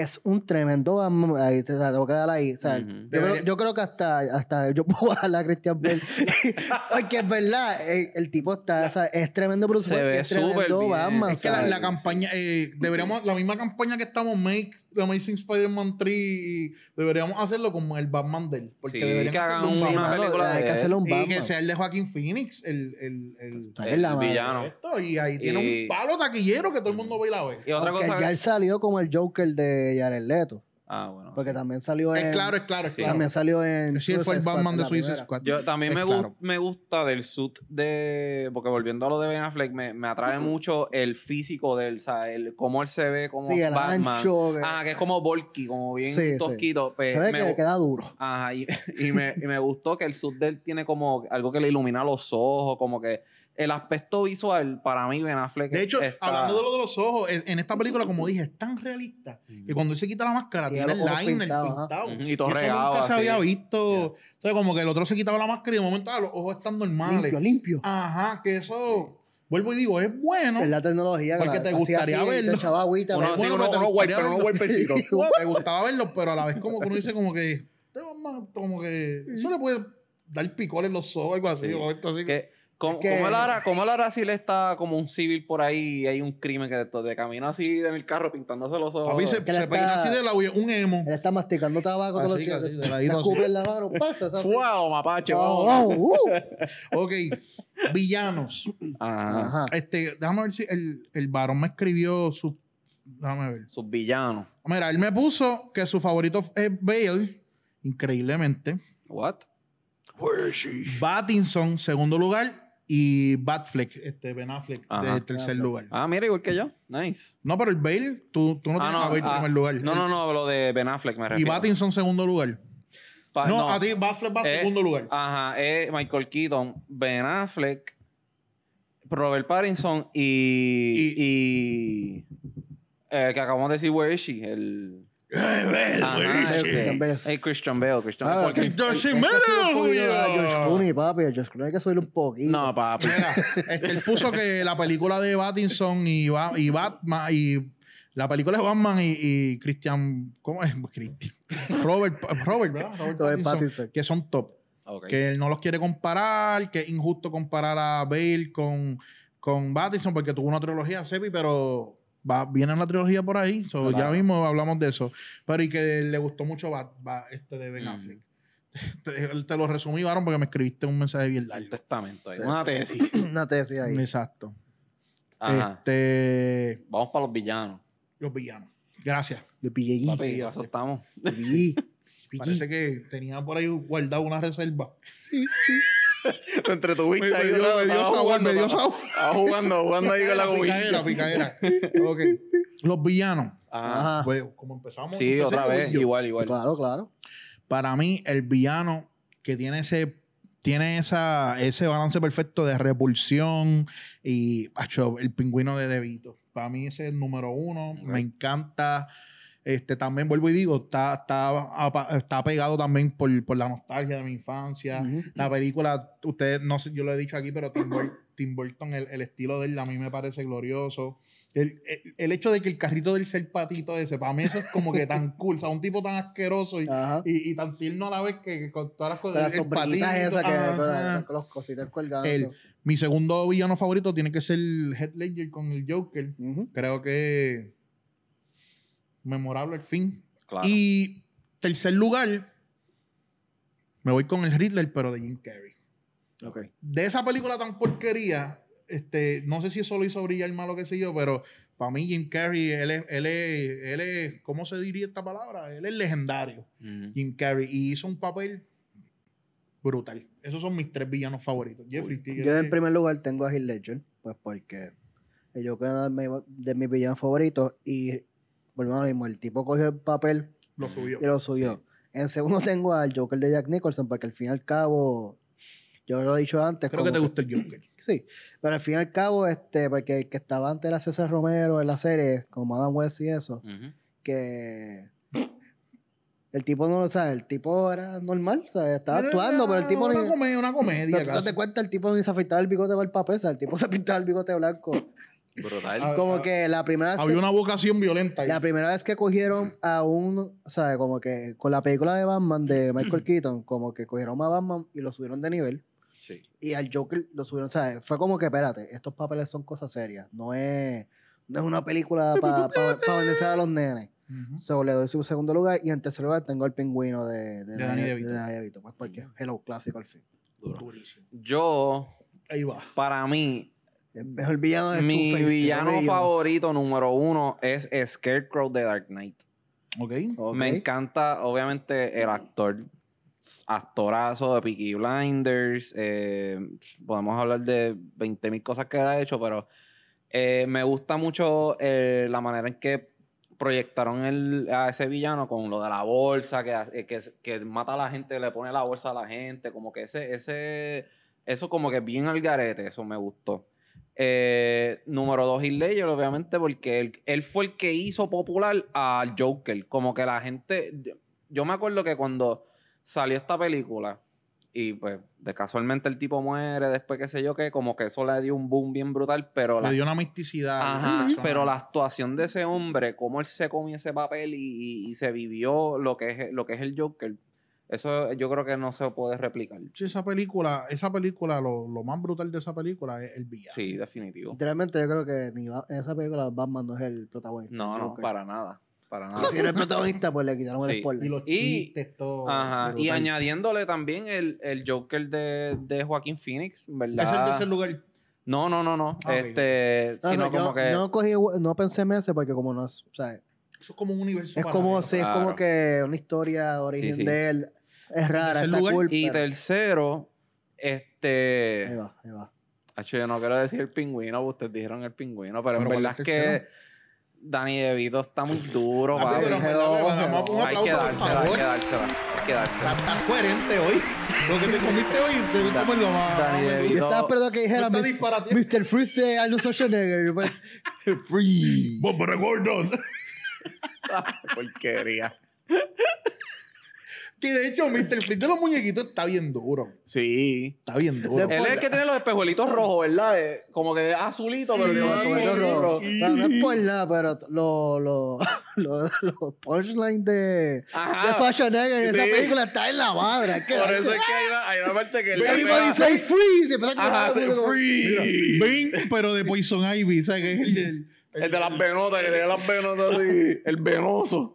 es un tremendo Batman. Ahí te tengo que dar ahí. O sea, Ujú. yo, creo, yo creo que hasta, hasta yo puedo bajarle a Christian Bale. Porque es verdad, el, el tipo está, o sea, es tremendo Bruce Se ve es tremendo bien. Batman. Es que la, campaña, eh, deberíamos, la misma campaña que estamos Make The Amazing Spider-Man 3, y deberíamos hacerlo como el Batman de él. Porque Sí, que hagan hacerlo un una película hay de que hacerle un Y Batman. que sea el de Joaquin Phoenix, el, el, el, en El villano. esto, y ahí tiene Y- un palo taquillero que todo el mundo ve y la ve. Y otra Aunque cosa. ya que- él salió como el Joker de Jared Leto. Ah, bueno. Porque sí. también salió en. Es claro, es claro, es Sí. claro. También salió en. Sí, fue el Batman de Suicide. Squad. Yo también me, claro. me gusta del suit de. Porque volviendo a lo de Ben Affleck, me, me atrae mucho el físico de él, o sea, el, cómo él se ve como Sí, el Batman. ancho. que- Ah, que es como bulky, como bien Sí, sí. tosquito. pues, se ve me que queda duro. Ajá, y, y me, y me gustó que el suit de él tiene como algo que le ilumina los ojos, como que el aspecto visual, para mí, Ben Affleck. De hecho, está- hablando de lo de los ojos, en, en esta película, como dije, es tan realista que cuando él se quita la máscara, Tiene tiene el liner pintados, pintado. ajá. Ujú, y todo eso regado nunca se así. había visto. O sea, como que el otro se quitaba la máscara y de momento ah, los ojos están normales. Limpio, limpio. Ajá, que eso, vuelvo y digo, es bueno. Es la tecnología. que Porque te gustaría así, verlo. te agüita, Uno pero- así, bueno, uno- pero te uno gustaría wiper, uno verlo. wipercito. Me gustaba verlo, pero a la vez como que uno dice como que, como que, eso le puede dar picor en los ojos, algo así. Sí. o esto así. Que, ¿cómo, Es que- cómo hará, hará si él está como un civil por ahí y hay un crimen que de, de camino así en el carro pintándose los ojos? Se, que él se está- peina así de la un emo. Él está masticando tabaco todos los días. en la mano. Pasa. ¡Fuego, mapache! Wow, wow, uh. Ok, villanos. Ajá. Ajá. Este, déjame ver si el, el varón me escribió su. Déjame ver. Sus villanos. Mira, él me puso que su favorito es Bale, increíblemente. ¿What? Pattinson, segundo lugar. Y Batfleck, este, Ben Affleck, Ajá. de tercer Affleck. lugar. Ah, mira, igual que yo. Nice. No, pero el Bale, tú, tú no Ah, tienes a Bale en ah, primer lugar. No, no, no, lo de Ben Affleck me Y refiero. Pattinson, segundo lugar. Pa- no, a ti Batfleck va Eh, segundo lugar. Ajá, es Michael Keaton, Ben Affleck, Robert Pattinson y. y, el que acabamos de decir, Where is she? El. Ajá, Christian Bale. el Christian Bale. Christian Ah, Bale. Porque- el- Yo el- soy hay que subir un medio, poquito a yo. George Clooney, papi. A George Clooney hay que subirle un poquito. no, papi. Mira, este, él puso que la película de Pattinson y, Ba- y Batman y la película de Batman y, y Christian, ¿cómo es? Christian. Robert, Robert, ¿verdad? Robert, Robert Pattinson, Pattinson. que son top. Ok. Que él no los quiere comparar, que es injusto comparar a Bale con, con Pattinson porque tuvo una trilogía, Sepi, pero va, viene la trilogía por ahí. So, Claro. Ya mismo hablamos de eso. Pero y que le gustó mucho Bat- Bat- este de Ben Mm. Affleck. Te, te lo resumí, Aaron, porque me escribiste un mensaje bien Un largo. testamento ahí. Sí. Una tesis. Una tesis ahí. Exacto. Ajá. Este, Vamos para los villanos. los villanos. Gracias. Le pillé. Papi, eso estamos. Parece que tenía por ahí guardado una reserva. Te entretuviste Me, ahí. me dio, me dio sabor, me dio sabor. estabas jugando, jugando ahí con la picadera, gomilla. picadera. Ok. Los villanos. Ajá. Ajá. Pues como empezamos. Sí, otra vez, yo. igual, igual. Claro, claro. Para mí, el villano que tiene ese tiene esa, ese balance perfecto de repulsión y acho, el pingüino de Devito. Para mí ese es el número uno. Me encanta. Este, también vuelvo y digo, está, está, está pegado también por, por la nostalgia de mi infancia. Ujú. La película, ustedes, no sé, yo lo he dicho aquí, pero Tim, Bur- Tim Burton, el, el estilo de él a mí me parece glorioso. El, el- el hecho de que el carrito del ser patito ese, para mí eso es como que tan cool. O sea, un tipo tan asqueroso y, y, y tan tierno a la vez que, que con todas las cosas. las patito, esas que ajá. con, los cositas colgando. El- Mi segundo villano favorito tiene que ser Heath Ledger con el Joker. Ujú. Creo que memorable al fin. Claro. Y tercer lugar, me voy con el Riddler, pero de Jim Carrey. Ok. de esa película tan porquería, este, no sé si eso lo hizo brillar malo que sé yo, pero para mí Jim Carrey, él es, él es, él es, ¿cómo se diría esta palabra? Él es legendario, Ujú. Jim Carrey, y hizo un papel brutal. Esos son mis tres villanos favoritos. Jeffrey, ¿qué- Yo en primer lugar tengo a Heath Ledger, pues porque yo creo de, mi- de mis villanos favoritos y volvemos a lo mismo, el tipo cogió el papel lo subió. y lo subió. En segundo tengo al Joker de Jack Nicholson, porque al fin y al cabo, yo lo he dicho antes. Creo que te gusta el Joker. Sí, pero al fin y al cabo, este, porque el que estaba antes era César Romero en la serie, como Adam West y eso, que el tipo no lo sabe, el tipo era normal, o sea, estaba actuando, pero el tipo una ni... comedia, una comedia. Pero tú no te cuenta, el tipo ni se afeitaba el bigote para el papel, o sea, el tipo se pintaba el bigote blanco. Brutal. Ah, Como ah, que la primera vez Había que, una vocación violenta ahí. la primera vez que cogieron a un, o sea, como que con la película de Batman de Michael Keaton, como que cogieron a Batman y lo subieron de nivel. Sí. Y al Joker lo subieron, o sea, fue como que, espérate, estos papeles son cosas serias. No es, no es una película para pa, venderse a los nenes. Ujú. So, le doy su segundo lugar. Y en tercer lugar tengo el pingüino de, de, De Danny Danny- DeVito. de Danny DeVito, Pues porque Hello, clásico al fin. Duro. Durísimo. Yo, Ahí va. para mí, El mejor villano de mi Two-Face, villano favorito número uno es Scarecrow de Dark Knight. Ok. Ok. Me encanta, obviamente, el actor. Actorazo de Peaky Blinders. eh, podemos hablar de 20.000 cosas que ha hecho, pero eh, me gusta mucho eh, la manera en que proyectaron el- a ese villano con lo de la bolsa, que, que, que mata a la gente, le pone la bolsa a la gente, como que ese, ese, eso como que bien al garete, eso me gustó. Eh, número dos, Heath Ledger, obviamente, porque él, él fue el que hizo popular al Joker. Como que la gente. Yo me acuerdo que cuando salió esta película, y pues de casualmente el tipo muere después, qué sé yo, que como que eso le dio un boom bien brutal, pero la, Le dio una misticidad. Ajá, pero la actuación de ese hombre, cómo él se comió ese papel y, y- y se vivió lo que es lo que es el Joker, eso yo creo que no se puede replicar. Sí, esa película, esa película, lo, lo más brutal de esa película es el villano. Sí, definitivo. Literalmente yo creo que ni en esa película Batman no es el protagonista. No, no, para nada, para nada. si era el protagonista, pues le quitaron Sí. el spoiler. Y los Y- chistes, todo. Ajá, y añadiéndole también el, el Joker de, de Joaquín Phoenix, Es el ¿verdad? tercer lugar. No, no, no, no. Ah, este, No, o sino sea, como yo que. no cogí, no pensé en ese porque como no es, o sea, Eso es como un universo. es como, sí, es como que una historia de origen Sí, sí. de él es rara, está lugar, cool, y pero- tercero, Ahí este. va, ahí va. Hacho, yo no quiero decir el pingüino, porque ustedes dijeron el pingüino, pero, en Pero ¿cuál verdad es que? Danny DeVito está muy duro, Ah, papi. en Hay que dársela, hay que dársela, hay que dársela. Está, está coherente hoy. Lo que te comiste hoy, te voy a comer lo más. Más- DeVito. Yo estaba esperando que dijera Mr. Freeze de Arnold Schwarzenegger. Pues, Free. Bárbara Gordon. Porquería. Que de hecho, Mr. Freeze de los muñequitos está bien duro. Sí. Está bien duro. Él es el que tiene los espejuelitos rojos, ¿verdad? Eh, Como que azulito, pero tiene no, los espejuelitos rojo. rojos. Pero no es por nada, pero los lo, lo, los punchlines de, Ajá. de Schwarzenegger en Sí. esa película está en la madre. es que- Por eso es que hay una, hay una parte que él le Everybody pega- say freeze. y empieza a Ajá, sí, como- free. Ven, pero de Poison Ivy. ¿Sabes qué es el del. El de las venotas, que tiene las venotas así. El venoso.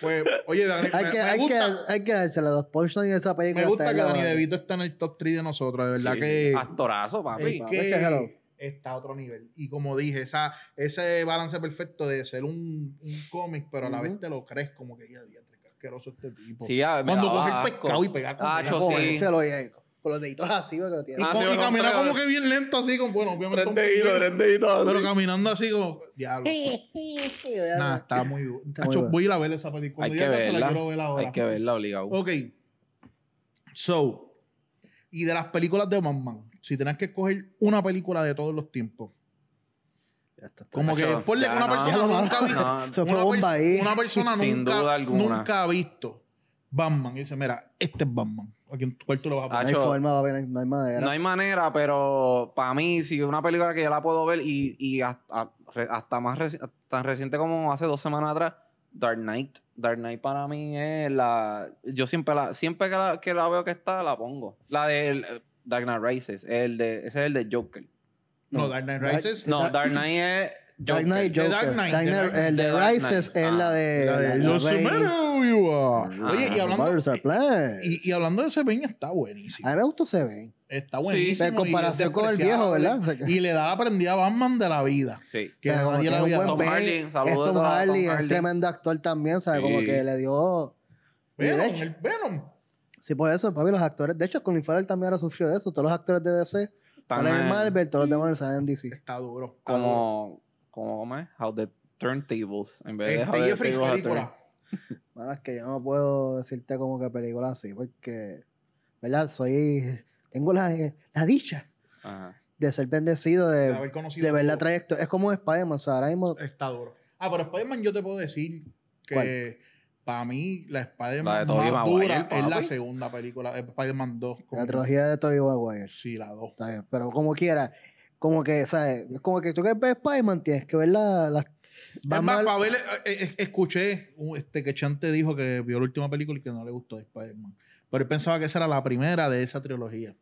Pues, oye, Dani, Hay me, que, me hay, que, hay que dársela. Los punchlines de esa película me gusta que Dani. DeVito está en el top 3 de nosotros. De verdad Sí, que. Actorazo, papi. es que es que hello. está a otro nivel. Y como dije, esa, ese balance perfecto de ser un, un cómic, pero a la vez te lo crees como que ya, ya, asqueroso este tipo. Sí, Cuando coge el pescado y pega con Ah, Con sí. Con los deditos así, porque lo tiene. Ah, sí, y camina compré. como que bien lento, así, con, bueno, obviamente. Tres deditos, tres deditos. Pero caminando así como, diablo. Nada, está muy duro. Está muy Hacho, bueno. voy a ir a ver esa película. Hay que la verla. quiero ver ahora. Hay que verla obligado. Ok. So, y de las películas de Batman, si tenés que escoger una película de todos los tiempos, como que ponle que una no. persona nunca ha visto. No, una, per- bomba ahí. una persona Sin nunca, nunca ha visto Batman y dice, mira, este es Batman. ¿A quién, ¿Cuál tú lo vas a No poner? hay Hacho, forma, papi, no hay, no hay manera. No hay manera, pero para mí, si una película que yo la puedo ver y, y hasta, hasta más reci- tan reciente como hace dos semanas atrás, Dark Knight. Dark Knight para mí es la. Yo siempre la, siempre que la, que la veo que está, la pongo. La de Dark Knight Rises. El de, ese es el de Joker. No, Dark Knight Rises. No, Dark- Dark Knight es. Dark. Knight The Joker. Dark Knight, Dark Knight- el de Rises Knight. es la Ah, de. La de la- are. Ah, Oye, y The hablando, y, y hablando de ese Bane, está buenísimo. A mí me gustó ese ven. Está Sí, buenísimo. En y comparación con el viejo. ¿verdad? Y le da la prendida a Batman de la vida. Sí. Que O sea, como nadie tiene la un había. Tom es saludos Tom Hardy, es tremendo actor también, ¿sabes? Como Sí. que le dio... de Venom, el Venom. Sí, por eso, papi, los actores... De hecho, Colin Farrell también ahora sufrió de eso. Todos los actores de DC salen en Marvel, todos los de Marvel salen en DC. Está duro. está duro. Como. Como ¿Cómo es? How the Turntables. En vez de How the Tables película. Bueno, es que yo no puedo decirte como que película así, porque... ¿Verdad? Soy... Tengo la, la dicha. Ajá. de ser bendecido, De de, haber conocido de ver la trayectoria. Es como Spider-Man, o sea, ahora mismo... Está duro. Ah, pero Spider-Man yo te puedo decir que ¿Cuál? para mí la La Spider-Man más Maguire, dura es la segunda película, Spider-Man 2. con- La trilogía de Tobey Maguire. Sí, la 2. Está bien, pero como quiera, como que, ¿sabes? Es como que tú quieres ver Spider-Man, tienes que ver la... la Es más, para ver, eh, eh, escuché uh, este, que Chante dijo que vio la última película y que no le gustó de Spider-Man. Pero él pensaba que esa era la primera de esa trilogía.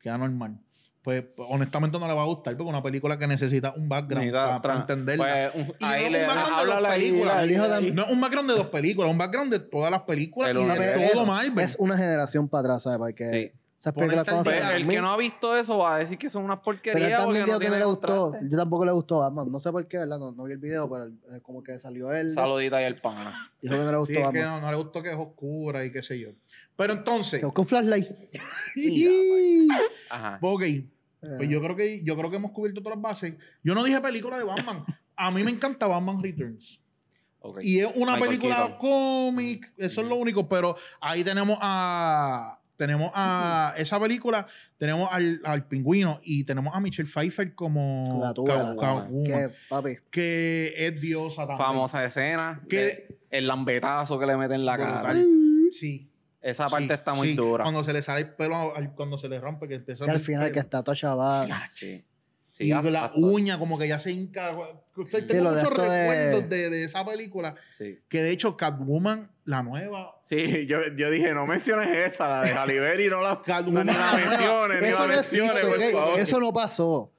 Que era normal. Pues honestamente no le va a gustar porque es una película que necesita un background para, tra- entenderla. Pues, un- Y no ahí es le un background de habla dos la películas. Dijo también- No es un background de dos películas, es un background de todas las películas El y de universo. todo es, Marvel. es una generación para atrás, ¿sabes? Porque Sí. Esas películas cuando. Pues, el que no ha visto eso va a decir que son unas Pero él porquerías también porque dijo no que no tiene le gustó. contraste. Yo tampoco le gustó Batman. No sé por qué, ¿verdad? No, no vi el video, pero eh, como que salió él. Saludita y el pana. Dijo que no le Sí, gustó es que Batman. no, no le gustó que es oscura y qué sé yo. Pero entonces, Que buscó un flashlight. Ajá. ok, pues yo creo que yo creo que hemos cubierto todas las bases. Yo no dije película de Batman. A mí me encanta Batman Returns. Ok. Y es una Michael película Keaton. cómic, eso es lo único, pero ahí tenemos a tenemos a esa película, tenemos al, al pingüino y tenemos a Michelle Pfeiffer como La tuya, la- Que, papi, que es diosa también. Famosa escena. Que- de- el lambetazo que le mete en la cara. Sí. Esa parte sí, está muy sí. dura. Cuando se le sale el pelo, cuando se le rompe, que empieza que a al final pelo. que está toda chaval. Sí. Y hasta- la hasta- uña, como que ya se hinca. O sea, Sí, tengo muchos de- recuerdos de... De, esa película. Sí. Que de hecho, Catwoman, la nueva. Sí, yo, yo dije, no menciones esa, la de Halle Berry, no la, Catwoman, ni la menciones, ni la no menciones, existe, por favor. Eso no pasó.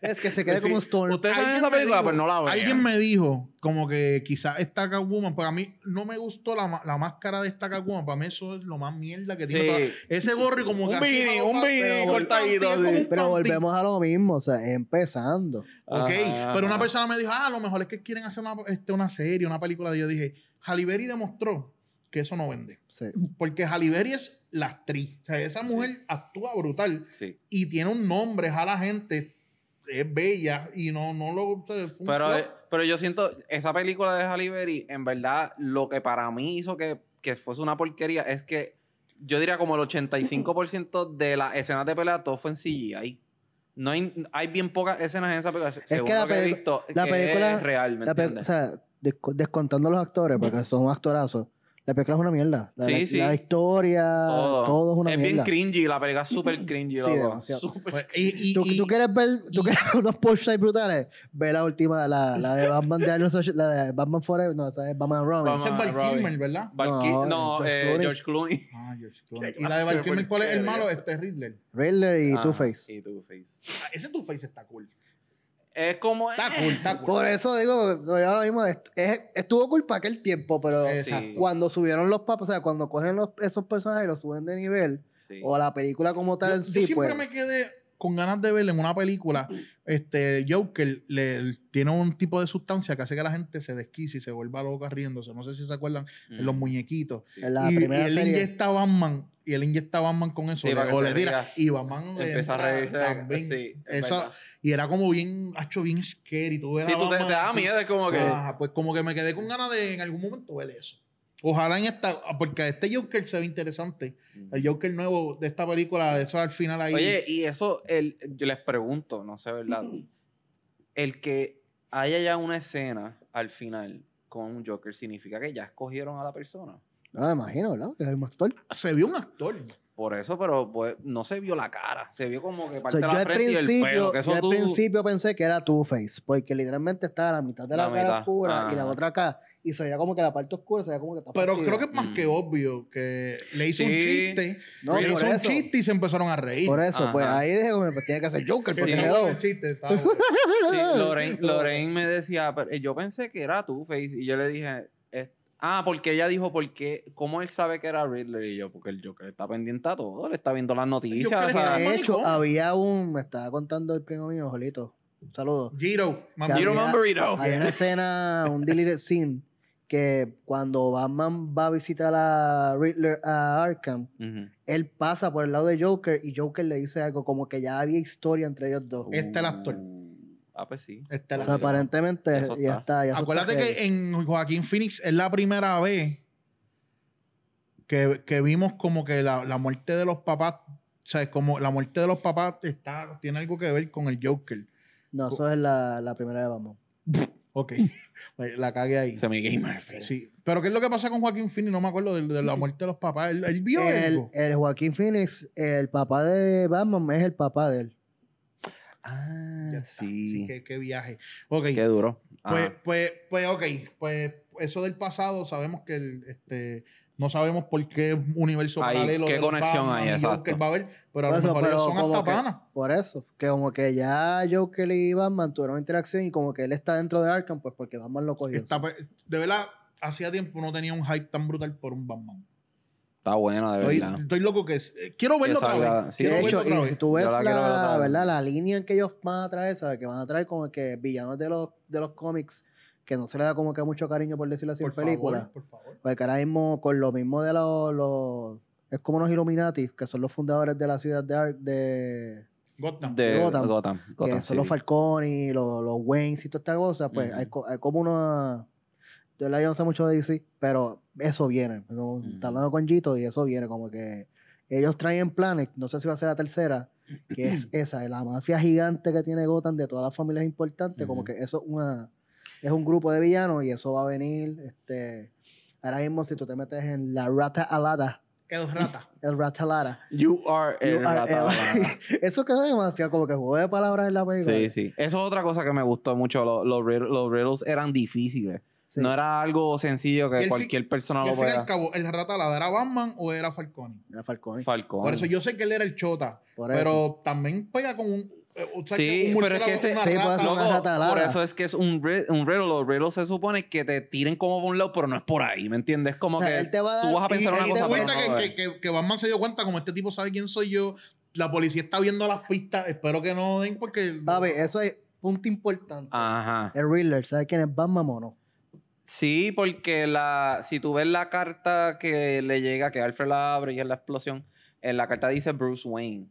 Es que se quede Sí. como un storm. Ustedes saben Alguien esa me película, dijo- pero no la vean. Alguien me dijo como que quizás esta Catwoman, porque a mí no me gustó la, la máscara de esta Catwoman. Para mí eso es lo más mierda que tiene. Sí. Ese gorro como Un que un pa- beanie pero cortadito, sí. un Pero volvemos a lo mismo, o sea, empezando. Ok, Ajá, pero una persona me dijo, ah, a lo mejor es que quieren hacer una, este, una serie, una película. Y yo dije, Halle Berry demostró que eso no vende. Sí. Porque Halle Berry es la actriz. O sea, esa mujer actúa brutal Sí. y tiene un nombre, a la gente, es bella y no, no lo... Pero, pero yo siento, esa película de Halle Berry, en verdad, lo que para mí hizo que, que fuese una porquería es que yo diría como el 85% de las escenas de pelea todo fue en CGI. No hay, hay bien pocas escenas en esa película. según que la lo que he visto, la que película- es real, ¿me La o entiendes? sea, desco- descontando los actores, porque son actorazos, la película es una mierda. La, Sí, la- sí. la historia, todo, es una es mierda. bien cringy, la película es súper cringy. Sí, demasiado. Súper Pues, y, y- ¿Tú, y- tú quieres ver, tú quieres unos push brutales? Ve la última, la, la de Batman de Schwarzenegger- la de Batman Forever, no, esa es Batman Robin. ese es Val Robin. Kilmer, ¿verdad? Val No, eh, Clooney. George Clooney. Ah, George Clooney. Y la de Val Kilmer, ¿cuál es el malo? Este es Riddler. Riddler y Ah, Two-Face. Y Two-Face. Ah, ese Two-Face está cool. Es como... Está eh, cool, está cool. Por eso digo, yo ahora mismo, est- es- estuvo cool para aquel tiempo, pero. Sí. cuando subieron los papas, o sea, cuando cogen los, esos personajes y los suben de nivel, Sí. o la película como tal Yo, en yo sí, siempre pues... me quedé con ganas de ver en una película, este Joker le, tiene un tipo de sustancia que hace que la gente se desquice y se vuelva loca riéndose. No sé si se acuerdan, en los Mm. muñequitos. Sí. En la y, y primera él serie. inyecta a Batman y él inyecta a Batman con eso. Sí, le- o le tira. Y Batman Empieza a reírse. también. Sí, es Eso-. Y era como bien, hacho, bien scary. Tú Sí, tú te, te da miedo, es como que. Ajá, pues como que me quedé con ganas de en algún momento ver eso. Ojalá en esta, porque este Joker se ve interesante. El Joker nuevo de esta película, eso al final ahí. Oye, y eso, el, yo les pregunto, no sé, ¿verdad? El que haya ya una escena al final con un Joker significa que ya escogieron a la persona. No, me imagino, ¿verdad? Que es un actor. se vio un actor. Por eso, pero pues, no se vio la cara. Se vio como que O parte sea, de yo la al frente y el principio, pelo. Que yo al tú... principio pensé que era Two-Face, porque literalmente estaba la mitad de la, La cara mitad, oscura y la ajá. otra acá. Y se veía como que la parte oscura se veía como que está Pero creo que es más Mm. que obvio que le hizo un Sí. chiste. No, le por hizo un eso. chiste y se empezaron a reír. Por eso, pues Ajá. ahí dije, como, pues tiene que ser Joker, Que porque bueno el chiste, estaba bueno. Sí, Lorraine, Lorraine me decía, pero, eh, yo pensé que era Two-Face y yo le dije, es- ah, porque ella dijo, porque ¿cómo él sabe que era Riddler? Y yo, porque el Joker está pendiente a todo, le está viendo las noticias. O sea, De hecho, había un, me estaba contando el primo mío, Jolito. Un saludo. Giro. Giro había- Mamberito. Hay una escena, un deleted scene, que cuando Batman va a visitar a Riddler a Arkham, él pasa por el lado de Joker y Joker le dice algo como que ya había historia entre ellos dos. Este es el actor. Ah, pues sí. O la- sea, aparentemente Eso ya está. ya Acuérdate está que en Joaquín Phoenix es la primera vez que, que vimos como que la, la muerte de los papás, o sea, como la muerte de los papás está, tiene algo que ver con el Joker. No, eso es la, la primera vez, vamos. Ok, la cagué ahí. Semi-gamer. Sí. Pero ¿qué es lo que pasa con Joaquín Phoenix? No me acuerdo de, de la muerte de los papás. ¿Él, él vio El, algo? el Joaquín Phoenix, el papá de Batman es el papá de él. Ah, Ya está. sí. qué, qué viaje. Ok. Qué duro. Pues, pues, pues, ok. Pues eso del pasado, sabemos que el, este, no sabemos por qué universo Ahí, paralelo. ¿qué conexión Batman hay? Exacto. Joker va a haber, pero a lo mejor ellos pero son hasta que- panas. Por eso, que como que ya Joker y Batman tuvieron interacción y como que él está dentro de Arkham, pues porque Batman lo cogió. Está pe- de verdad, hacía tiempo no tenía un hype tan brutal por un Batman. Está buena, de Estoy, verdad. estoy loco que es. eh, Quiero verlo otra vez. sí, de hecho, y si tú ves la la. ¿verdad? la línea en que ellos van a traer, ¿sabes? Que van a traer como que villanos de los, de los cómics que no se le da como que mucho cariño, por decirlo así, por en películas. favor, por favor. Porque ahora mismo con lo mismo de los... los- es como los Illuminati, que son los fundadores de la ciudad de, de Gotham. De Gotham, Gotham. Gotham, que son los. Falconi, los, los Waynes y toda esta cosa, pues Ujú. hay, co- hay como una... Yo la- yo no sé mucho de DC, pero eso viene. ¿no? Ujú. Está hablando con Gito y eso viene, como que ellos traen planes, no sé si va a ser la tercera, que es esa, la mafia gigante que tiene Gotham de todas las familias importantes, como que eso es una es un grupo de villanos y eso va a venir, este, ahora mismo si tú te metes en la Rata Alada, El rata. el Rata Alada, You are you el are rata. el- eso quedó demasiado como que juego de palabras en la película. Sí, sí. Eso es otra cosa que me gustó mucho. Los, los, los riddles eran difíciles. Sí. No era algo sencillo que cualquier persona Y lo y al cabo, ¿el rata era Batman o era Falcone? Era Falcone. Falcón. Por eso yo sé que él era el chota, pero también pega con un. eh, o sea, Sí, que un pero es que ese- Sí, puede rata, ser Loco, por eso es que es un, ri- un riddle. Los riddles se supone que te tiren como por un lado, pero no es por ahí, ¿me entiendes? Como O sea, que él te va a tú vas a pensar y- una y cosa, te pero cuenta no que, lo que, que, que Batman se dio cuenta, como este tipo sabe quién soy yo, la policía está viendo las pistas, espero que no den porque... Papi, eso es punto importante. Ajá. El Riddler, ¿sabes quién es Batman o no? Sí, porque la, si tú ves la carta que le llega, que Alfred la abre y es la explosión, en la carta dice Bruce Wayne.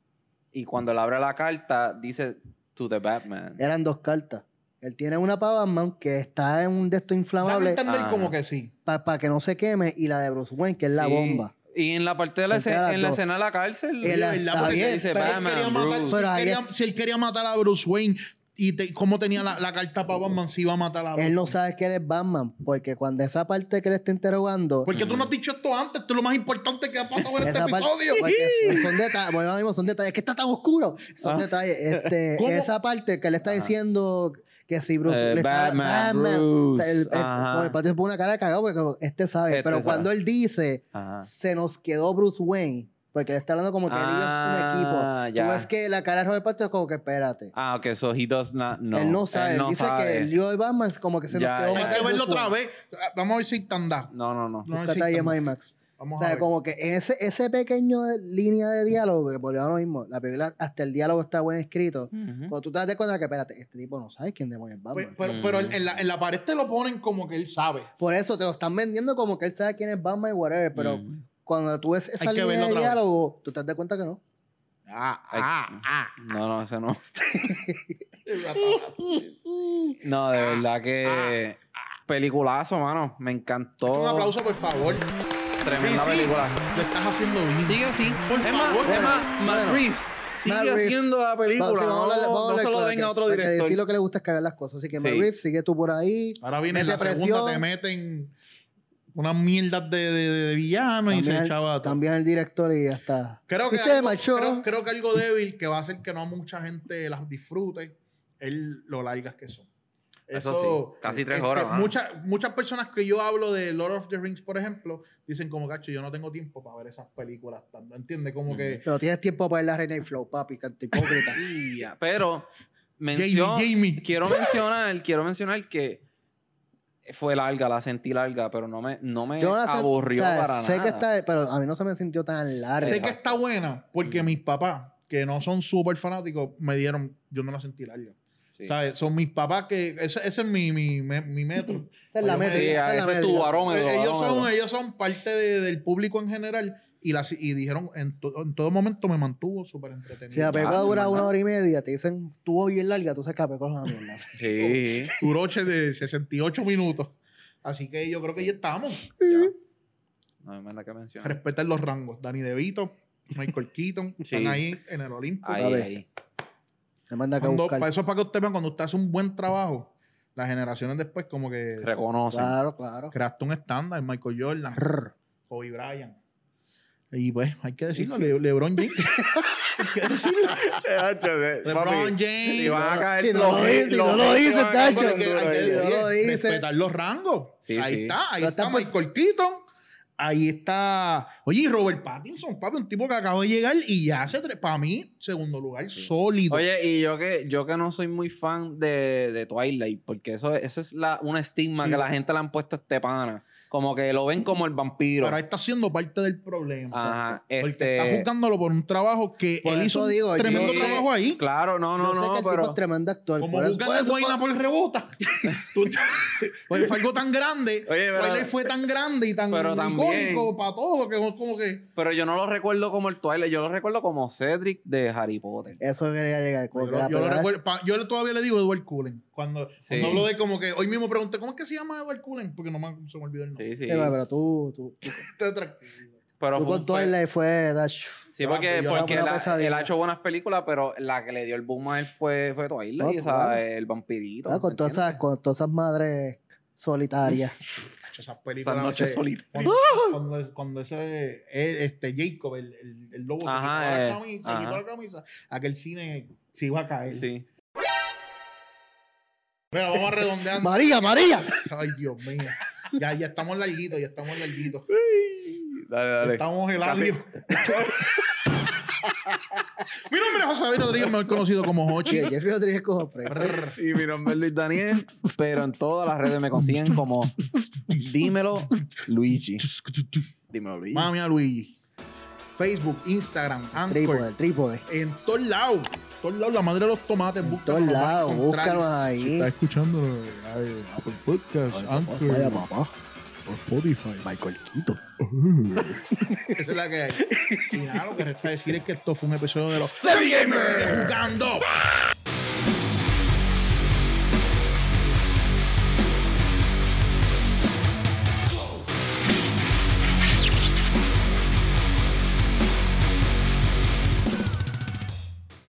Y cuando él abre la carta, dice to the Batman. Eran dos cartas. Él tiene una para Batman que está en un de estos Dame inflamables entender Ajá. como que sí. para que no se queme y la de Bruce Wayne, que es la bomba. Y en la parte de la, escena, en la escena de la cárcel, la- bien, si- dice pero Batman, matar- él quería, si él quería matar a Bruce Wayne y te- cómo tenía la, la carta para Batman, si iba a matar a Bruce Él no sabe que él es Batman, porque cuando esa parte que le está interrogando, ¿Por qué tú no has Ujú. dicho esto antes? Esto es lo más importante que ha pasado en este parte, episodio. porque son detalles, bueno, mismo son detalles, es que está tan oscuro, son Ah. detalles, este, ¿Cómo? esa parte que le está Ajá. diciendo que si Bruce Eh, le está- Batman, O sea, Bruce, el, el- bueno, el patio se pone una cara de cagado porque este sabe, Este pero sabe. cuando él dice Ajá. se nos quedó Bruce Wayne, porque él está hablando como que él es Ah, un equipo. ya. Tú ves que la cara de Robert Pattinson es como que espérate. Ah, ok, so he does not know. él no sabe, él, no dice sabe. que el lío de Batman es como que se Ya, nos quedó ya. Hay que verlo otra vez. Vamos a ver si está andando. No, no, no. No, sí, ahí en IMAX. Vamos O a sea, ver. como que en ese, ese pequeño de- línea de diálogo, que a lo mismo, la película, hasta el diálogo está buen escrito. Ujú. Cuando tú te das cuenta que, espérate, este tipo no sabe quién demonios es Pues, Batman. pero pero en, Mm. en la, en la pared te lo ponen como que él sabe. Por eso te lo están vendiendo como que él sabe quién es Batman y whatever, pero Ujú. Cuando tú ves esa Hay que línea verlo de otra vez. diálogo, tú te das cuenta que no. Ah, Ay, ah, ah. No, no, ese no. ah. No, de verdad que. Peliculazo, mano. Me encantó. Un aplauso, por favor. Tremenda Sí, sí. película. Lo estás haciendo bien. Sigue así. Por es más, favor. es más, Matt Bueno, Reeves sigue Matt Reeves. haciendo la película. Vamos, sí, vamos a no vamos a no se lo claro, den que- a otro que director. decir lo que le gusta es cagar las cosas. Así que Matt Sí. Reeves, sigue tú por ahí. Ahora viene en la Mete segunda, presión. te meten unas mierdas de, de, de- villano y se echaba todo. cambian el director y ya está. Creo que, algo, creo, creo que algo débil que va a hacer que no mucha gente las disfrute es lo largas que son. Eso sí, casi tres horas, mano. muchas, muchas personas que yo hablo de Lord of the Rings, por ejemplo, dicen como, cacho, yo no tengo tiempo para ver esas películas. tanto", ¿Entiendes? Como que... Pero tienes tiempo para ver la Reina y Flow, papi, canta hipócrita. Pero Jamie, mención, Jamie. quiero mencionar, quiero mencionar que fue larga, la sentí larga, pero no me, no me Yo la aburrió o sea, para sé nada. que está, pero a mí no se me sintió tan larga. Sé que está buena porque mis papás, que no son súper fanáticos, me dieron, yo no la sentí larga. Sí. ¿Sabes? Son mis papás que, ese, ese es mi, mi, mi, mi metro. Esa es la Yo me- métrica. Sí, esa es la ese es tu barómetro. Ellos, barómetro. son, ellos son parte de- del público en general y, las, y dijeron, en, to- en todo momento me mantuvo súper entretenido. Si la película Ah, dura una hora y media, te dicen, tuvo bien larga, tú sabes que la película es una mierda. Sí. Duró ocho de 68 minutos. Así que yo creo que ya estamos. ya. No hay más nada que mencionar. Respetar los rangos. Danny DeVito, Michael Keaton, Sí. están ahí en el Olimpo. Ahí, ahí. Me manda que Cuando- buscar. para eso es para que usted vean, cuando usted hace un buen trabajo, las generaciones después como que Reconocen. Claro, claro. creaste un estándar. Michael Jordan. Kobe Bryant. Y pues, hay que decirlo, Le- LeBron James. hay que decirlo. LeBron James. Y van a caer Si no lo dice, no lo dice, tacho. Hay que- respetar los rangos. Sí, ahí sí. está, ahí está está por- Michael Keaton. Ahí está. Oye, y Robert Pattinson, papi, un tipo que acaba de llegar y ya se. Para mí, segundo lugar, sólido. Oye, y yo que, yo que no soy muy fan de, de Twilight, porque eso, esa es la, un estigma Sí. que la gente le han puesto a este pana. Como que lo ven como el vampiro. pero ahí está siendo parte del problema. Ajá, Porque este- está juzgándolo por un trabajo que Por él hizo un digo, tremendo trabajo ahí. Claro, no, no, Yo sé que no, el tipo pero. es tremendo actor. Como buscan por guayna rebota. Pues fue algo tan grande. Oye, pero- Twilight fue tan grande y tan pero también- icónico para todo que como que. Pero yo no lo recuerdo como el Twilight, yo lo recuerdo como Cedric de Harry Potter. Eso quería llegar. Yo, que yo lo película- recuerdo- pa- yo todavía le digo Edward Cullen. Cuando, Sí. cuando hablo de como que hoy mismo pregunté, ¿cómo es que se llama Edward Cullen? Porque no me, se me olvidó el nombre. Sí, sí. Sí, pero tú, tú, tú. Pero tú con fue- Twilight fue... Dash. Sí, porque, Ah, porque la- pesadilla. él ha hecho buenas películas, pero la que le dio el boom a él fue, fue Twilight, No, esa, claro. el vampirito. Ah, con, ¿me todas esas, con todas esas madres solitarias. Esas películas. Esas noches ese- solitas. Cuando, cuando, cuando ese eh, este Jacob, el, el, el lobo, se quitó la eh, camisa, se quitó la camisa, aquel cine se iba a caer. Sí. Pero vamos redondeando. María, María. Ay, Dios mío. Ya, ya estamos larguitos, ya estamos larguitos. Dale, dale. Estamos heladios. Mi nombre es José David Rodríguez, mejor conocido como Hochi. Sí, Jeffrey Rodríguez Fred. Y mi nombre es Luis Daniel, pero en todas las redes me consiguen como Dímelo Luigi. Dímelo Luigi. Mami a Luigi. Facebook, Instagram, Anchor. Trípode, trípode. En todos lados. En todos lados. La madre de los tomates. En todos lados, búscanos Si ahí. estás escuchando eh, Apple Podcast, Anchor, Vaya papá. o Spotify. Michael Quito. Esa es la que hay. Y nada, lo que resta decir es que esto fue un episodio de los Gamer. Sigue jugando.